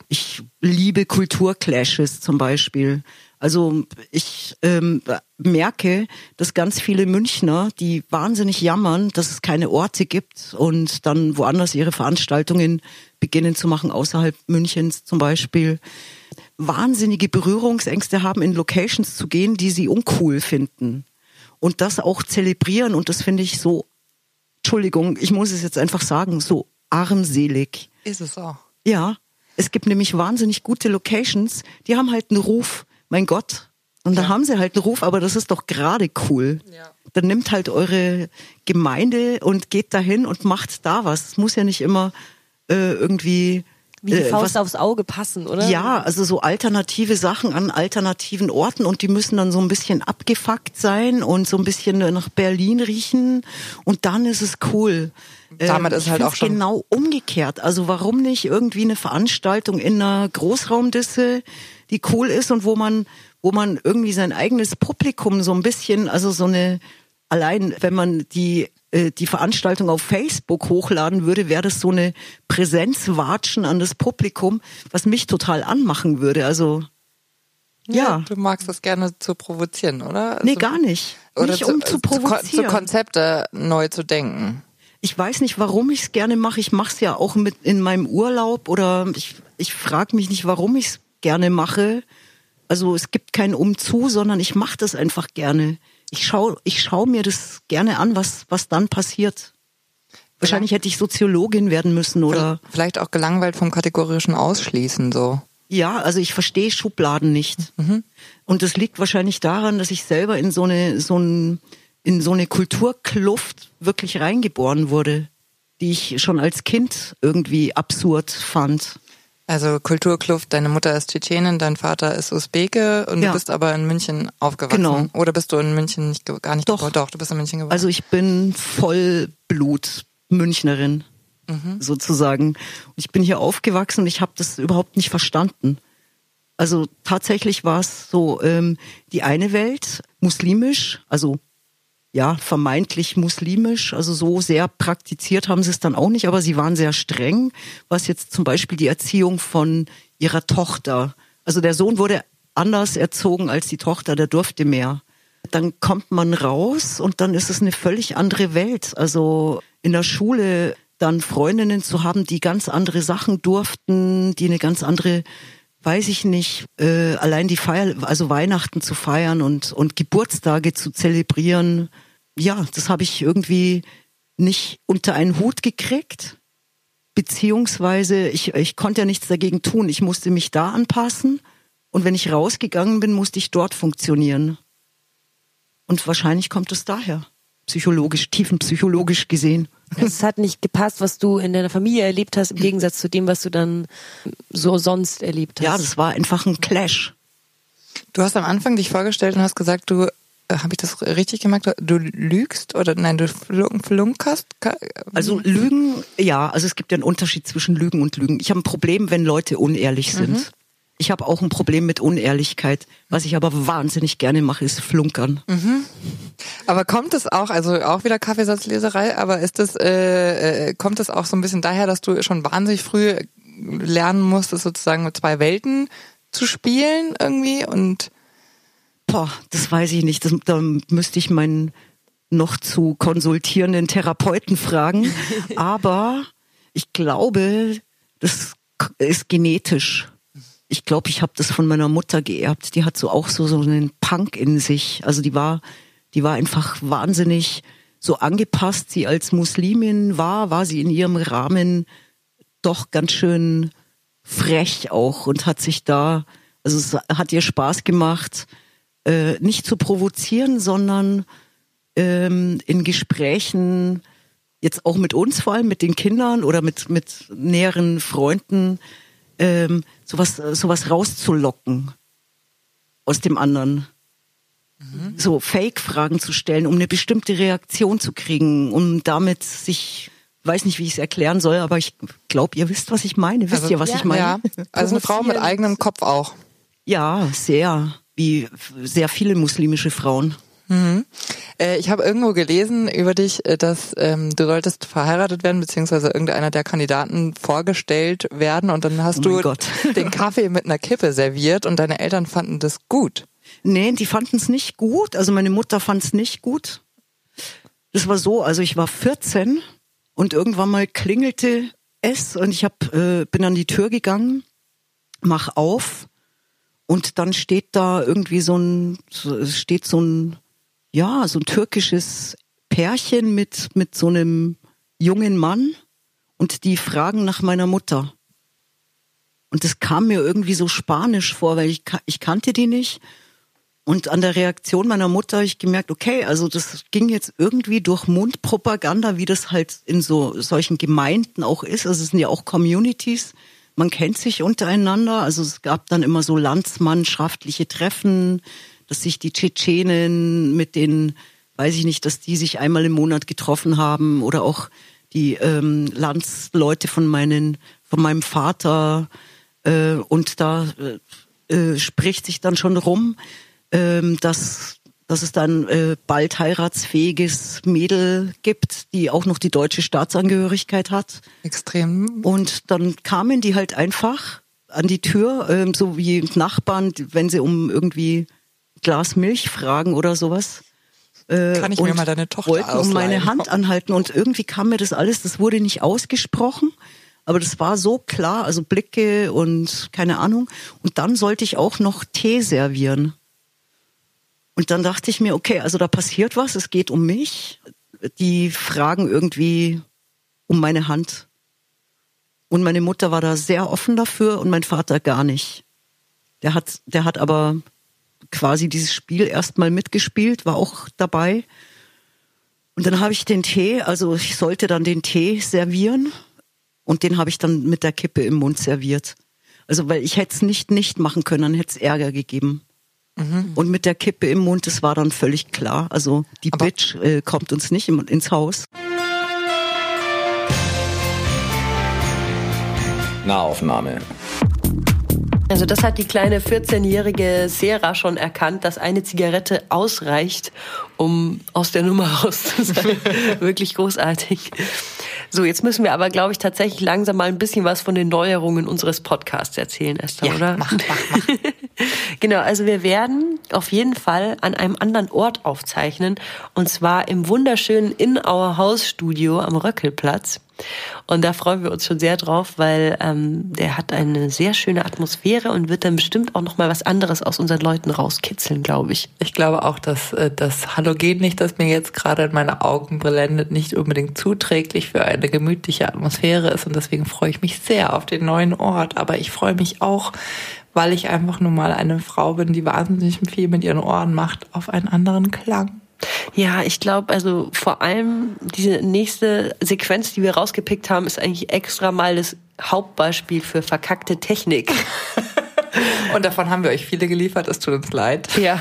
Ich liebe Kulturclashes zum Beispiel. Also ich ähm, merke, dass ganz viele Münchner, die wahnsinnig jammern, dass es keine Orte gibt und dann woanders ihre Veranstaltungen beginnen zu machen, außerhalb Münchens zum Beispiel, wahnsinnige Berührungsängste haben, in Locations zu gehen, die sie uncool finden. Und das auch zelebrieren und das finde ich so, Entschuldigung, ich muss es jetzt einfach sagen, so armselig. Ist es auch. Ja, es gibt nämlich wahnsinnig gute Locations, die haben halt einen Ruf mein Gott. Und da haben sie halt einen Ruf, aber das ist doch gerade cool. Ja. Dann nimmt halt eure Gemeinde und geht dahin und macht da was. Es muss ja nicht immer äh, irgendwie wie die äh, Faust was, aufs Auge passen, oder? Ja, also so alternative Sachen an alternativen Orten und die müssen dann so ein bisschen abgefuckt sein und so ein bisschen nach Berlin riechen und dann ist es cool. Damit ähm, ist halt auch schon genau umgekehrt. Also warum nicht irgendwie eine Veranstaltung in einer Großraumdisse die cool ist und wo man, wo man irgendwie sein eigenes Publikum so ein bisschen, also so eine, allein wenn man die äh, die Veranstaltung auf Facebook hochladen würde, wäre das so eine Präsenzwatschen an das Publikum, was mich total anmachen würde. Also ja. ja. Du magst das gerne zu provozieren, oder? Also, nee, gar nicht. Oder nicht um zu, zu provozieren. Zu Konzepte neu zu denken. Ich weiß nicht, warum ich es gerne mache. Ich mache es ja auch mit in meinem Urlaub oder ich, ich frage mich nicht, warum ich es gerne mache. Also es gibt kein Umzu, sondern ich mache das einfach gerne. Ich schaue ich schau mir das gerne an, was, was dann passiert. Wahrscheinlich hätte ich Soziologin werden müssen oder. Vielleicht auch gelangweilt vom kategorischen Ausschließen so. Ja, also ich verstehe Schubladen nicht. Mhm. Und das liegt wahrscheinlich daran, dass ich selber in so eine, so ein, in so eine Kulturkluft wirklich reingeboren wurde, die ich schon als Kind irgendwie absurd fand. Also Kulturkluft, deine Mutter ist Tschetschenin, dein Vater ist Usbeke und ja. du bist aber in München aufgewachsen. Genau. Oder bist du in München nicht, gar nicht Doch. geboren? Doch, du bist in München geboren. Also ich bin Vollblut Münchnerin, mhm. sozusagen. Ich bin hier aufgewachsen und ich habe das überhaupt nicht verstanden. Also tatsächlich war es so, ähm, die eine Welt, muslimisch, also ja, vermeintlich muslimisch, also so sehr praktiziert haben sie es dann auch nicht, aber sie waren sehr streng, was jetzt zum Beispiel die Erziehung von ihrer Tochter, also der Sohn wurde anders erzogen als die Tochter, der durfte mehr. Dann kommt man raus und dann ist es eine völlig andere Welt. Also in der Schule dann Freundinnen zu haben, die ganz andere Sachen durften, die eine ganz andere weiß ich nicht, äh, allein die Feier, also Weihnachten zu feiern und, und Geburtstage zu zelebrieren, ja, das habe ich irgendwie nicht unter einen Hut gekriegt. Beziehungsweise ich, ich konnte ja nichts dagegen tun. Ich musste mich da anpassen. Und wenn ich rausgegangen bin, musste ich dort funktionieren. Und wahrscheinlich kommt es daher. Psychologisch, tiefenpsychologisch gesehen. Es hat nicht gepasst, was du in deiner Familie erlebt hast, im Gegensatz zu dem, was du dann so sonst erlebt hast. Ja, das war einfach ein Clash. Du hast am Anfang dich vorgestellt und hast gesagt, du äh, habe ich das richtig gemacht? Du lügst oder nein, du flunkerst? Also Lügen, ja, also es gibt ja einen Unterschied zwischen Lügen und Lügen. Ich habe ein Problem, wenn Leute unehrlich sind. Mhm. Ich habe auch ein Problem mit Unehrlichkeit. Was ich aber wahnsinnig gerne mache, ist Flunkern. Mhm. Aber kommt es auch, also auch wieder Kaffeesatzleserei, aber ist das, äh, äh, kommt es auch so ein bisschen daher, dass du schon wahnsinnig früh lernen musstest, sozusagen mit zwei Welten zu spielen irgendwie und Boah, das weiß ich nicht. Das, da müsste ich meinen noch zu konsultierenden Therapeuten fragen. Aber ich glaube, das ist genetisch. Ich glaube, ich habe das von meiner Mutter geerbt. Die hat so auch so, so einen Punk in sich. Also die war, die war einfach wahnsinnig so angepasst. Sie als Muslimin war, war sie in ihrem Rahmen doch ganz schön frech auch und hat sich da, also es hat ihr Spaß gemacht, äh, nicht zu provozieren, sondern ähm, in Gesprächen, jetzt auch mit uns vor allem, mit den Kindern oder mit, mit näheren Freunden, ähm, sowas, sowas rauszulocken aus dem anderen. Mhm. So Fake-Fragen zu stellen, um eine bestimmte Reaktion zu kriegen, um damit sich weiß nicht, wie ich es erklären soll, aber ich glaube, ihr wisst, was ich meine. Wisst also, ihr, was ja, ich meine? Ja. Also eine Frau mit eigenem Kopf auch. Ja, sehr wie sehr viele muslimische Frauen. Mhm. Äh, ich habe irgendwo gelesen über dich, äh, dass ähm, du solltest verheiratet werden, beziehungsweise irgendeiner der Kandidaten vorgestellt werden und dann hast oh du den Kaffee mit einer Kippe serviert und deine Eltern fanden das gut. Nee, die fanden es nicht gut. Also meine Mutter fand es nicht gut. Das war so, also ich war 14 und irgendwann mal klingelte es und ich hab, äh, bin an die Tür gegangen, mach auf und dann steht da irgendwie so ein, steht so ein, ja, so ein türkisches Pärchen mit, mit so einem jungen Mann und die fragen nach meiner Mutter. Und das kam mir irgendwie so spanisch vor, weil ich, ich kannte die nicht. Und an der Reaktion meiner Mutter habe ich gemerkt, okay, also das ging jetzt irgendwie durch Mundpropaganda, wie das halt in so solchen Gemeinden auch ist. Also es sind ja auch Communities man kennt sich untereinander. Also es gab dann immer so landsmannschaftliche Treffen, dass sich die Tschetschenen mit den, weiß ich nicht, dass die sich einmal im Monat getroffen haben oder auch die ähm, Landsleute von meinen, von meinem Vater. Äh, und da äh, äh spricht sich dann schon rum, äh, dass dass es dann äh, bald heiratsfähiges Mädel gibt, die auch noch die deutsche Staatsangehörigkeit hat. Extrem. Und dann kamen die halt einfach an die Tür, ähm, so wie Nachbarn, wenn sie um irgendwie Glas Milch fragen oder sowas. Äh, Kann ich mir mal deine Tochter wollten ausleihen? um meine Hand anhalten und irgendwie kam mir das alles, das wurde nicht ausgesprochen, aber das war so klar, also Blicke und keine Ahnung. Und dann sollte ich auch noch Tee servieren. Und dann dachte ich mir, okay, also da passiert was, es geht um mich. Die fragen irgendwie um meine Hand. Und meine Mutter war da sehr offen dafür und mein Vater gar nicht. Der hat, der hat aber quasi dieses Spiel erstmal mitgespielt, war auch dabei. Und dann habe ich den Tee, also ich sollte dann den Tee servieren und den habe ich dann mit der Kippe im Mund serviert. Also weil ich hätte es nicht nicht machen können, dann hätte es Ärger gegeben. Mhm. Und mit der Kippe im Mund, das war dann völlig klar. Also die Aber Bitch äh, kommt uns nicht im, ins Haus. Nahaufnahme. Also das hat die kleine 14-jährige Sarah schon erkannt, dass eine Zigarette ausreicht, um aus der Nummer raus zu sein. Wirklich großartig. So, jetzt müssen wir aber, glaube ich, tatsächlich langsam mal ein bisschen was von den Neuerungen unseres Podcasts erzählen, Esther, ja, oder? Mach, mach, mach. genau, also wir werden auf jeden Fall an einem anderen Ort aufzeichnen, und zwar im wunderschönen In Our House Studio am Röckelplatz. Und da freuen wir uns schon sehr drauf, weil ähm, der hat eine sehr schöne Atmosphäre und wird dann bestimmt auch noch mal was anderes aus unseren Leuten rauskitzeln, glaube ich. Ich glaube auch, dass äh, das Halogen nicht, das mir jetzt gerade in meine Augen blendet, nicht unbedingt zuträglich für eine gemütliche Atmosphäre ist und deswegen freue ich mich sehr auf den neuen Ort. Aber ich freue mich auch, weil ich einfach nur mal eine Frau bin, die wahnsinnig viel mit ihren Ohren macht, auf einen anderen Klang. Ja, ich glaube, also vor allem diese nächste Sequenz, die wir rausgepickt haben, ist eigentlich extra mal das Hauptbeispiel für verkackte Technik. Und davon haben wir euch viele geliefert, es tut uns leid. Ja.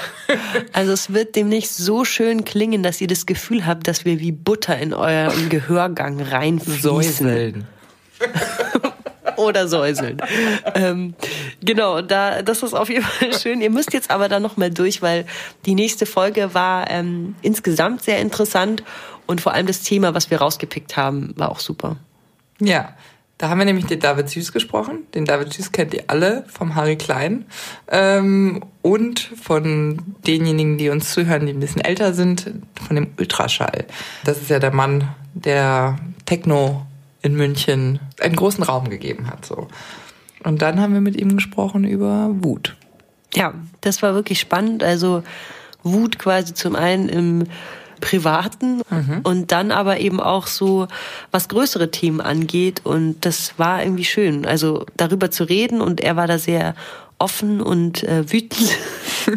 Also es wird demnächst so schön klingen, dass ihr das Gefühl habt, dass wir wie Butter in euren Gehörgang reinfließen. Säuseln. oder säuseln. ähm, genau, da, das ist auf jeden Fall schön. Ihr müsst jetzt aber da nochmal durch, weil die nächste Folge war ähm, insgesamt sehr interessant und vor allem das Thema, was wir rausgepickt haben, war auch super. Ja, da haben wir nämlich den David Süß gesprochen. Den David Süß kennt ihr alle vom Harry Klein. Ähm, und von denjenigen, die uns zuhören, die ein bisschen älter sind, von dem Ultraschall. Das ist ja der Mann, der Techno in München einen großen Raum gegeben hat. So. Und dann haben wir mit ihm gesprochen über Wut. Ja, das war wirklich spannend. Also Wut quasi zum einen im Privaten mhm. und dann aber eben auch so, was größere Themen angeht. Und das war irgendwie schön, also darüber zu reden. Und er war da sehr offen und äh, wütend.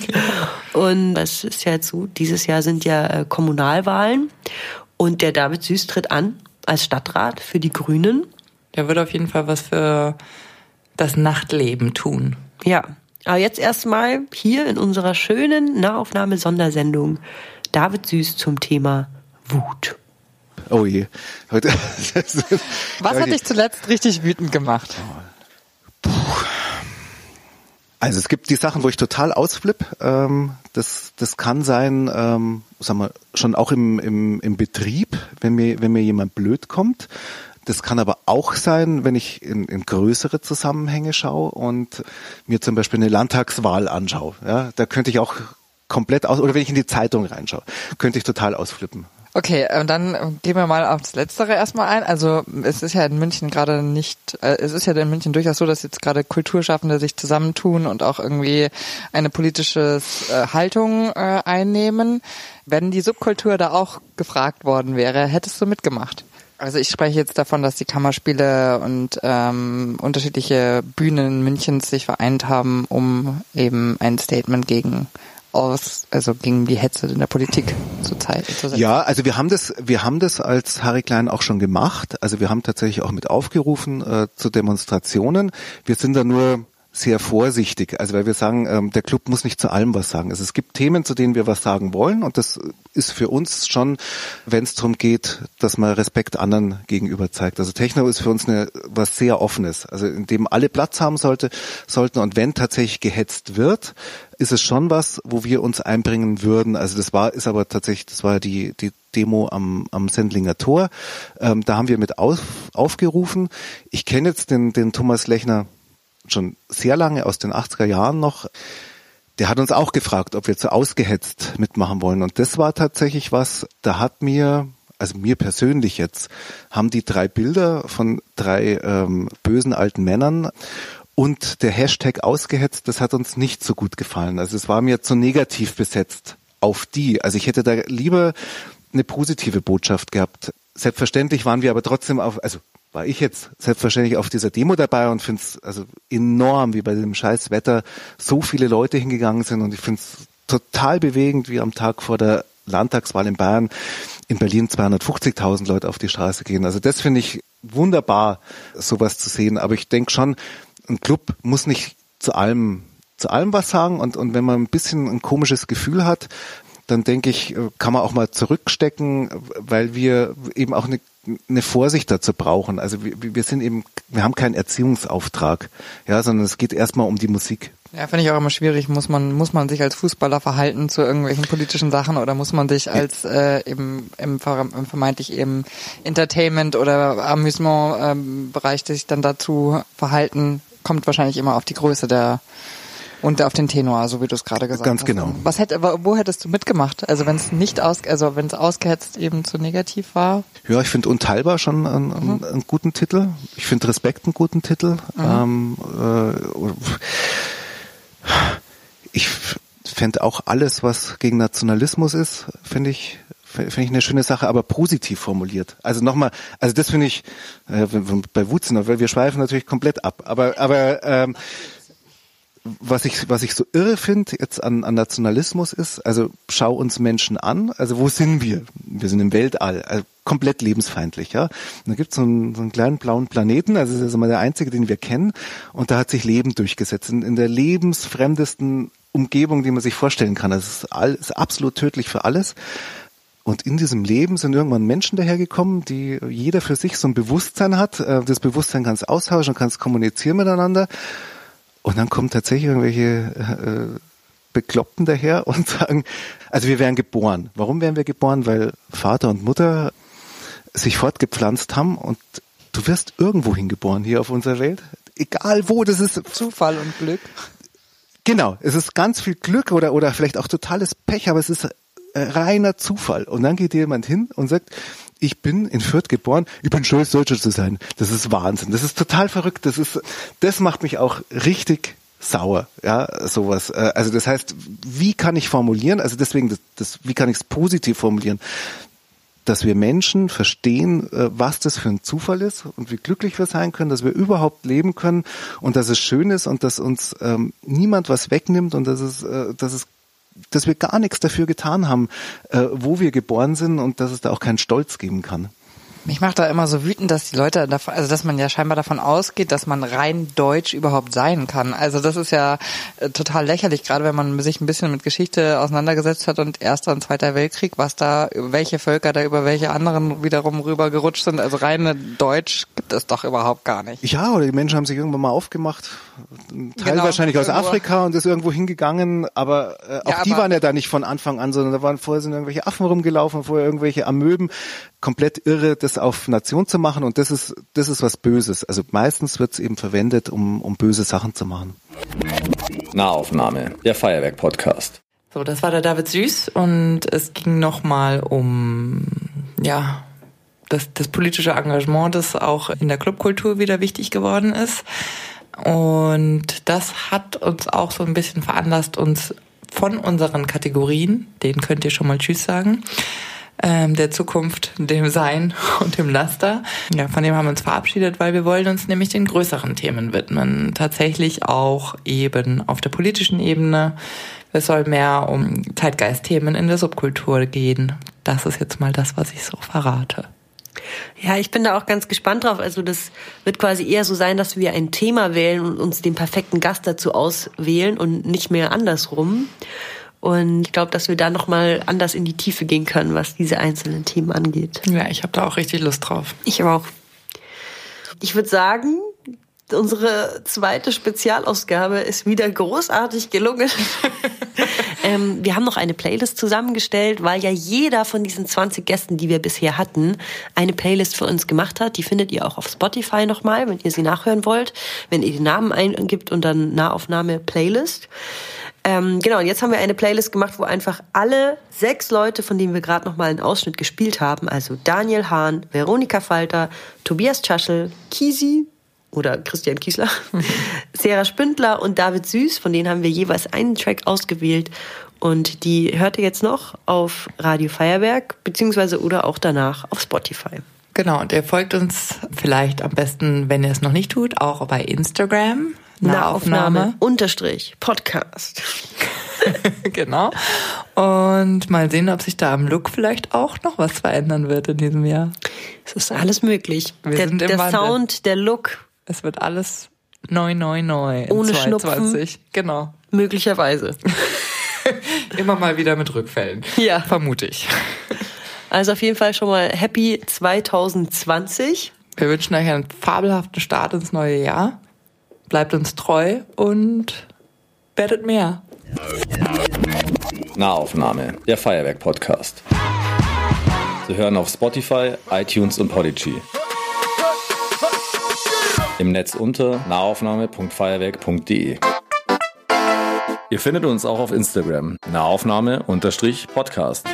und es ist ja jetzt so, dieses Jahr sind ja äh, Kommunalwahlen und der David Süß tritt an als Stadtrat für die Grünen. Der wird auf jeden Fall was für das Nachtleben tun. Ja, aber jetzt erstmal hier in unserer schönen Nahaufnahme-Sondersendung David Süß zum Thema Wut. Oh je. Heute, was hat dich zuletzt richtig wütend gemacht? Puh. Also es gibt die Sachen, wo ich total ausflipp. Ähm, das, das kann sein, ähm, sagen wir, schon auch im, im, im Betrieb, wenn mir, wenn mir jemand blöd kommt. Das kann aber auch sein, wenn ich in, in größere Zusammenhänge schaue und mir zum Beispiel eine Landtagswahl anschaue. Ja, da könnte ich auch komplett aus, oder wenn ich in die Zeitung reinschaue, könnte ich total ausflippen. Okay, und dann gehen wir mal auf das Letztere erstmal ein. Also es ist ja in München gerade nicht, äh, es ist ja in München durchaus so, dass jetzt gerade Kulturschaffende sich zusammentun und auch irgendwie eine politische äh, Haltung äh, einnehmen. Wenn die Subkultur da auch gefragt worden wäre, hättest du mitgemacht? Also ich spreche jetzt davon, dass die Kammerspiele und ähm, unterschiedliche Bühnen Münchens sich vereint haben, um eben ein Statement gegen aus, also gegen die Hetze in der Politik zurzeit. Ja, also wir haben das, wir haben das als Harry Klein auch schon gemacht. Also wir haben tatsächlich auch mit aufgerufen äh, zu Demonstrationen. Wir sind da nur sehr vorsichtig, also weil wir sagen, ähm, der Club muss nicht zu allem was sagen. Also es gibt Themen, zu denen wir was sagen wollen und das ist für uns schon, wenn es darum geht, dass man Respekt anderen gegenüber zeigt. Also Techno ist für uns eine, was sehr offenes, also in dem alle Platz haben sollte, sollten und wenn tatsächlich gehetzt wird, ist es schon was, wo wir uns einbringen würden. Also das war, ist aber tatsächlich, das war die, die Demo am, am Sendlinger Tor. Ähm, da haben wir mit auf, aufgerufen. Ich kenne jetzt den, den Thomas Lechner schon sehr lange aus den 80er Jahren noch. Der hat uns auch gefragt, ob wir zu ausgehetzt mitmachen wollen. Und das war tatsächlich was, da hat mir, also mir persönlich jetzt, haben die drei Bilder von drei ähm, bösen alten Männern und der Hashtag ausgehetzt, das hat uns nicht so gut gefallen. Also es war mir zu negativ besetzt auf die. Also ich hätte da lieber eine positive Botschaft gehabt. Selbstverständlich waren wir aber trotzdem auf, also war ich jetzt selbstverständlich auf dieser Demo dabei und finde es also enorm, wie bei dem scheiß Wetter so viele Leute hingegangen sind und ich finde es total bewegend, wie am Tag vor der Landtagswahl in Bayern in Berlin 250.000 Leute auf die Straße gehen. Also das finde ich wunderbar, sowas zu sehen. Aber ich denke schon, ein Club muss nicht zu allem zu allem was sagen und, und wenn man ein bisschen ein komisches Gefühl hat, dann denke ich, kann man auch mal zurückstecken, weil wir eben auch eine eine Vorsicht dazu brauchen. Also wir, wir sind eben, wir haben keinen Erziehungsauftrag, ja, sondern es geht erstmal um die Musik. Ja, finde ich auch immer schwierig. Muss man, muss man sich als Fußballer verhalten zu irgendwelchen politischen Sachen oder muss man sich als äh, eben im, im vermeintlich eben Entertainment oder Amüsement-Bereich ähm, sich dann dazu verhalten? Kommt wahrscheinlich immer auf die Größe der und auf den Tenor, so wie du es gerade gesagt Ganz hast. Ganz genau. Was hätte, wo hättest du mitgemacht? Also wenn es nicht aus, also wenn es ausgehetzt eben zu negativ war? Ja, ich finde Unteilbar schon einen, mhm. einen, guten Titel. Ich finde Respekt einen guten Titel. Mhm. Ähm, äh, ich fände auch alles, was gegen Nationalismus ist, finde ich finde ich eine schöne Sache, aber positiv formuliert. Also nochmal, also das finde ich äh, bei Wutzen, weil wir schweifen natürlich komplett ab. Aber aber ähm, was ich, was ich so irre finde jetzt an, an Nationalismus ist, also schau uns Menschen an, also wo sind wir? Wir sind im Weltall, also komplett lebensfeindlich, ja. Und da gibt es so einen, so einen kleinen blauen Planeten, also das ist immer der einzige, den wir kennen, und da hat sich Leben durchgesetzt. In, in der lebensfremdesten Umgebung, die man sich vorstellen kann. Das ist, all, ist absolut tödlich für alles. Und in diesem Leben sind irgendwann Menschen dahergekommen, die jeder für sich so ein Bewusstsein hat. Äh, das Bewusstsein kann es austauschen, kann es kommunizieren miteinander. Und dann kommen tatsächlich irgendwelche äh, Bekloppten daher und sagen, also wir wären geboren. Warum wären wir geboren? Weil Vater und Mutter sich fortgepflanzt haben und du wirst irgendwo hingeboren hier auf unserer Welt. Egal wo, das ist Zufall und Glück. Genau, es ist ganz viel Glück oder, oder vielleicht auch totales Pech, aber es ist reiner Zufall. Und dann geht jemand hin und sagt, ich bin in Fürth geboren, ich bin stolz, Deutscher zu sein. Das ist Wahnsinn. Das ist total verrückt. Das ist, das macht mich auch richtig sauer, ja, sowas. Äh, also das heißt, wie kann ich formulieren? Also deswegen, das, das wie kann ich es positiv formulieren? Dass wir Menschen verstehen, äh, was das für ein Zufall ist und wie glücklich wir sein können, dass wir überhaupt leben können und dass es schön ist und dass uns ähm, niemand was wegnimmt und dass es, äh, dass es dass wir gar nichts dafür getan haben, äh, wo wir geboren sind und dass es da auch keinen Stolz geben kann. Mich macht da immer so wütend, dass die Leute davon, also dass man ja scheinbar davon ausgeht, dass man rein deutsch überhaupt sein kann. Also das ist ja äh, total lächerlich, gerade wenn man sich ein bisschen mit Geschichte auseinandergesetzt hat und Erster und Zweiter Weltkrieg, was da, welche Völker da über welche anderen wiederum rübergerutscht sind. Also reine Deutsch gibt es doch überhaupt gar nicht. Ja, oder die Menschen haben sich irgendwann mal aufgemacht, ein Teil genau, wahrscheinlich aus. Afrika und ist irgendwo hingegangen, aber äh, auch ja, die waren ja da nicht von Anfang an, sondern da waren vorher sind irgendwelche Affen rumgelaufen, vorher irgendwelche Amöben komplett irre, das auf Nation zu machen und das ist, das ist was Böses. Also meistens wird es eben verwendet, um, um böse Sachen zu machen. Nahaufnahme, der Feuerwerk-Podcast. So, das war der David Süß und es ging nochmal um, ja, das, das politische Engagement, das auch in der Clubkultur wieder wichtig geworden ist. Und das hat uns auch so ein bisschen veranlasst, uns von unseren Kategorien, denen könnt ihr schon mal Tschüss sagen, ähm, der Zukunft, dem Sein und dem Laster. Ja, von dem haben wir uns verabschiedet, weil wir wollen uns nämlich den größeren Themen widmen. Tatsächlich auch eben auf der politischen Ebene. Es soll mehr um Zeitgeistthemen in der Subkultur gehen. Das ist jetzt mal das, was ich so verrate. Ja, ich bin da auch ganz gespannt drauf. Also das wird quasi eher so sein, dass wir ein Thema wählen und uns den perfekten Gast dazu auswählen und nicht mehr andersrum. Und ich glaube, dass wir da nochmal anders in die Tiefe gehen können, was diese einzelnen Themen angeht. Ja, ich habe da auch richtig Lust drauf. Ich auch. Ich würde sagen, unsere zweite Spezialausgabe ist wieder großartig gelungen. ähm, wir haben noch eine Playlist zusammengestellt, weil ja jeder von diesen 20 Gästen, die wir bisher hatten, eine Playlist für uns gemacht hat. Die findet ihr auch auf Spotify nochmal, wenn ihr sie nachhören wollt. Wenn ihr den Namen eingibt und dann Nahaufnahme Playlist. Ähm, genau, und jetzt haben wir eine Playlist gemacht, wo einfach alle sechs Leute, von denen wir gerade noch mal einen Ausschnitt gespielt haben, also Daniel Hahn, Veronika Falter, Tobias Tschaschel, Kisi oder Christian Kiesler, Sarah Spindler und David Süß, von denen haben wir jeweils einen Track ausgewählt und die hört ihr jetzt noch auf Radio Feuerwerk, beziehungsweise oder auch danach auf Spotify. Genau, und ihr folgt uns vielleicht am besten, wenn ihr es noch nicht tut, auch bei Instagram Nahaufnahme unterstrich Podcast. genau. Und mal sehen, ob sich da am Look vielleicht auch noch was verändern wird in diesem Jahr. Es ist alles möglich. Wir der, der Sound, der Look. Es wird alles neu, neu, neu. Ohne 22. Schnupfen. Genau. Möglicherweise. Immer mal wieder mit Rückfällen. Ja. Vermute ich. Also auf jeden Fall schon mal Happy 2020. Wir wünschen euch einen fabelhaften Start ins neue Jahr bleibt uns treu und werdet mehr. Nahaufnahme, der Feuerwerk-Podcast. Sie hören auf Spotify, iTunes und Podigy. Im Netz unter nahaufnahme.feuerwerk.de. Ihr findet uns auch auf Instagram, Nahaufnahme-Podcast.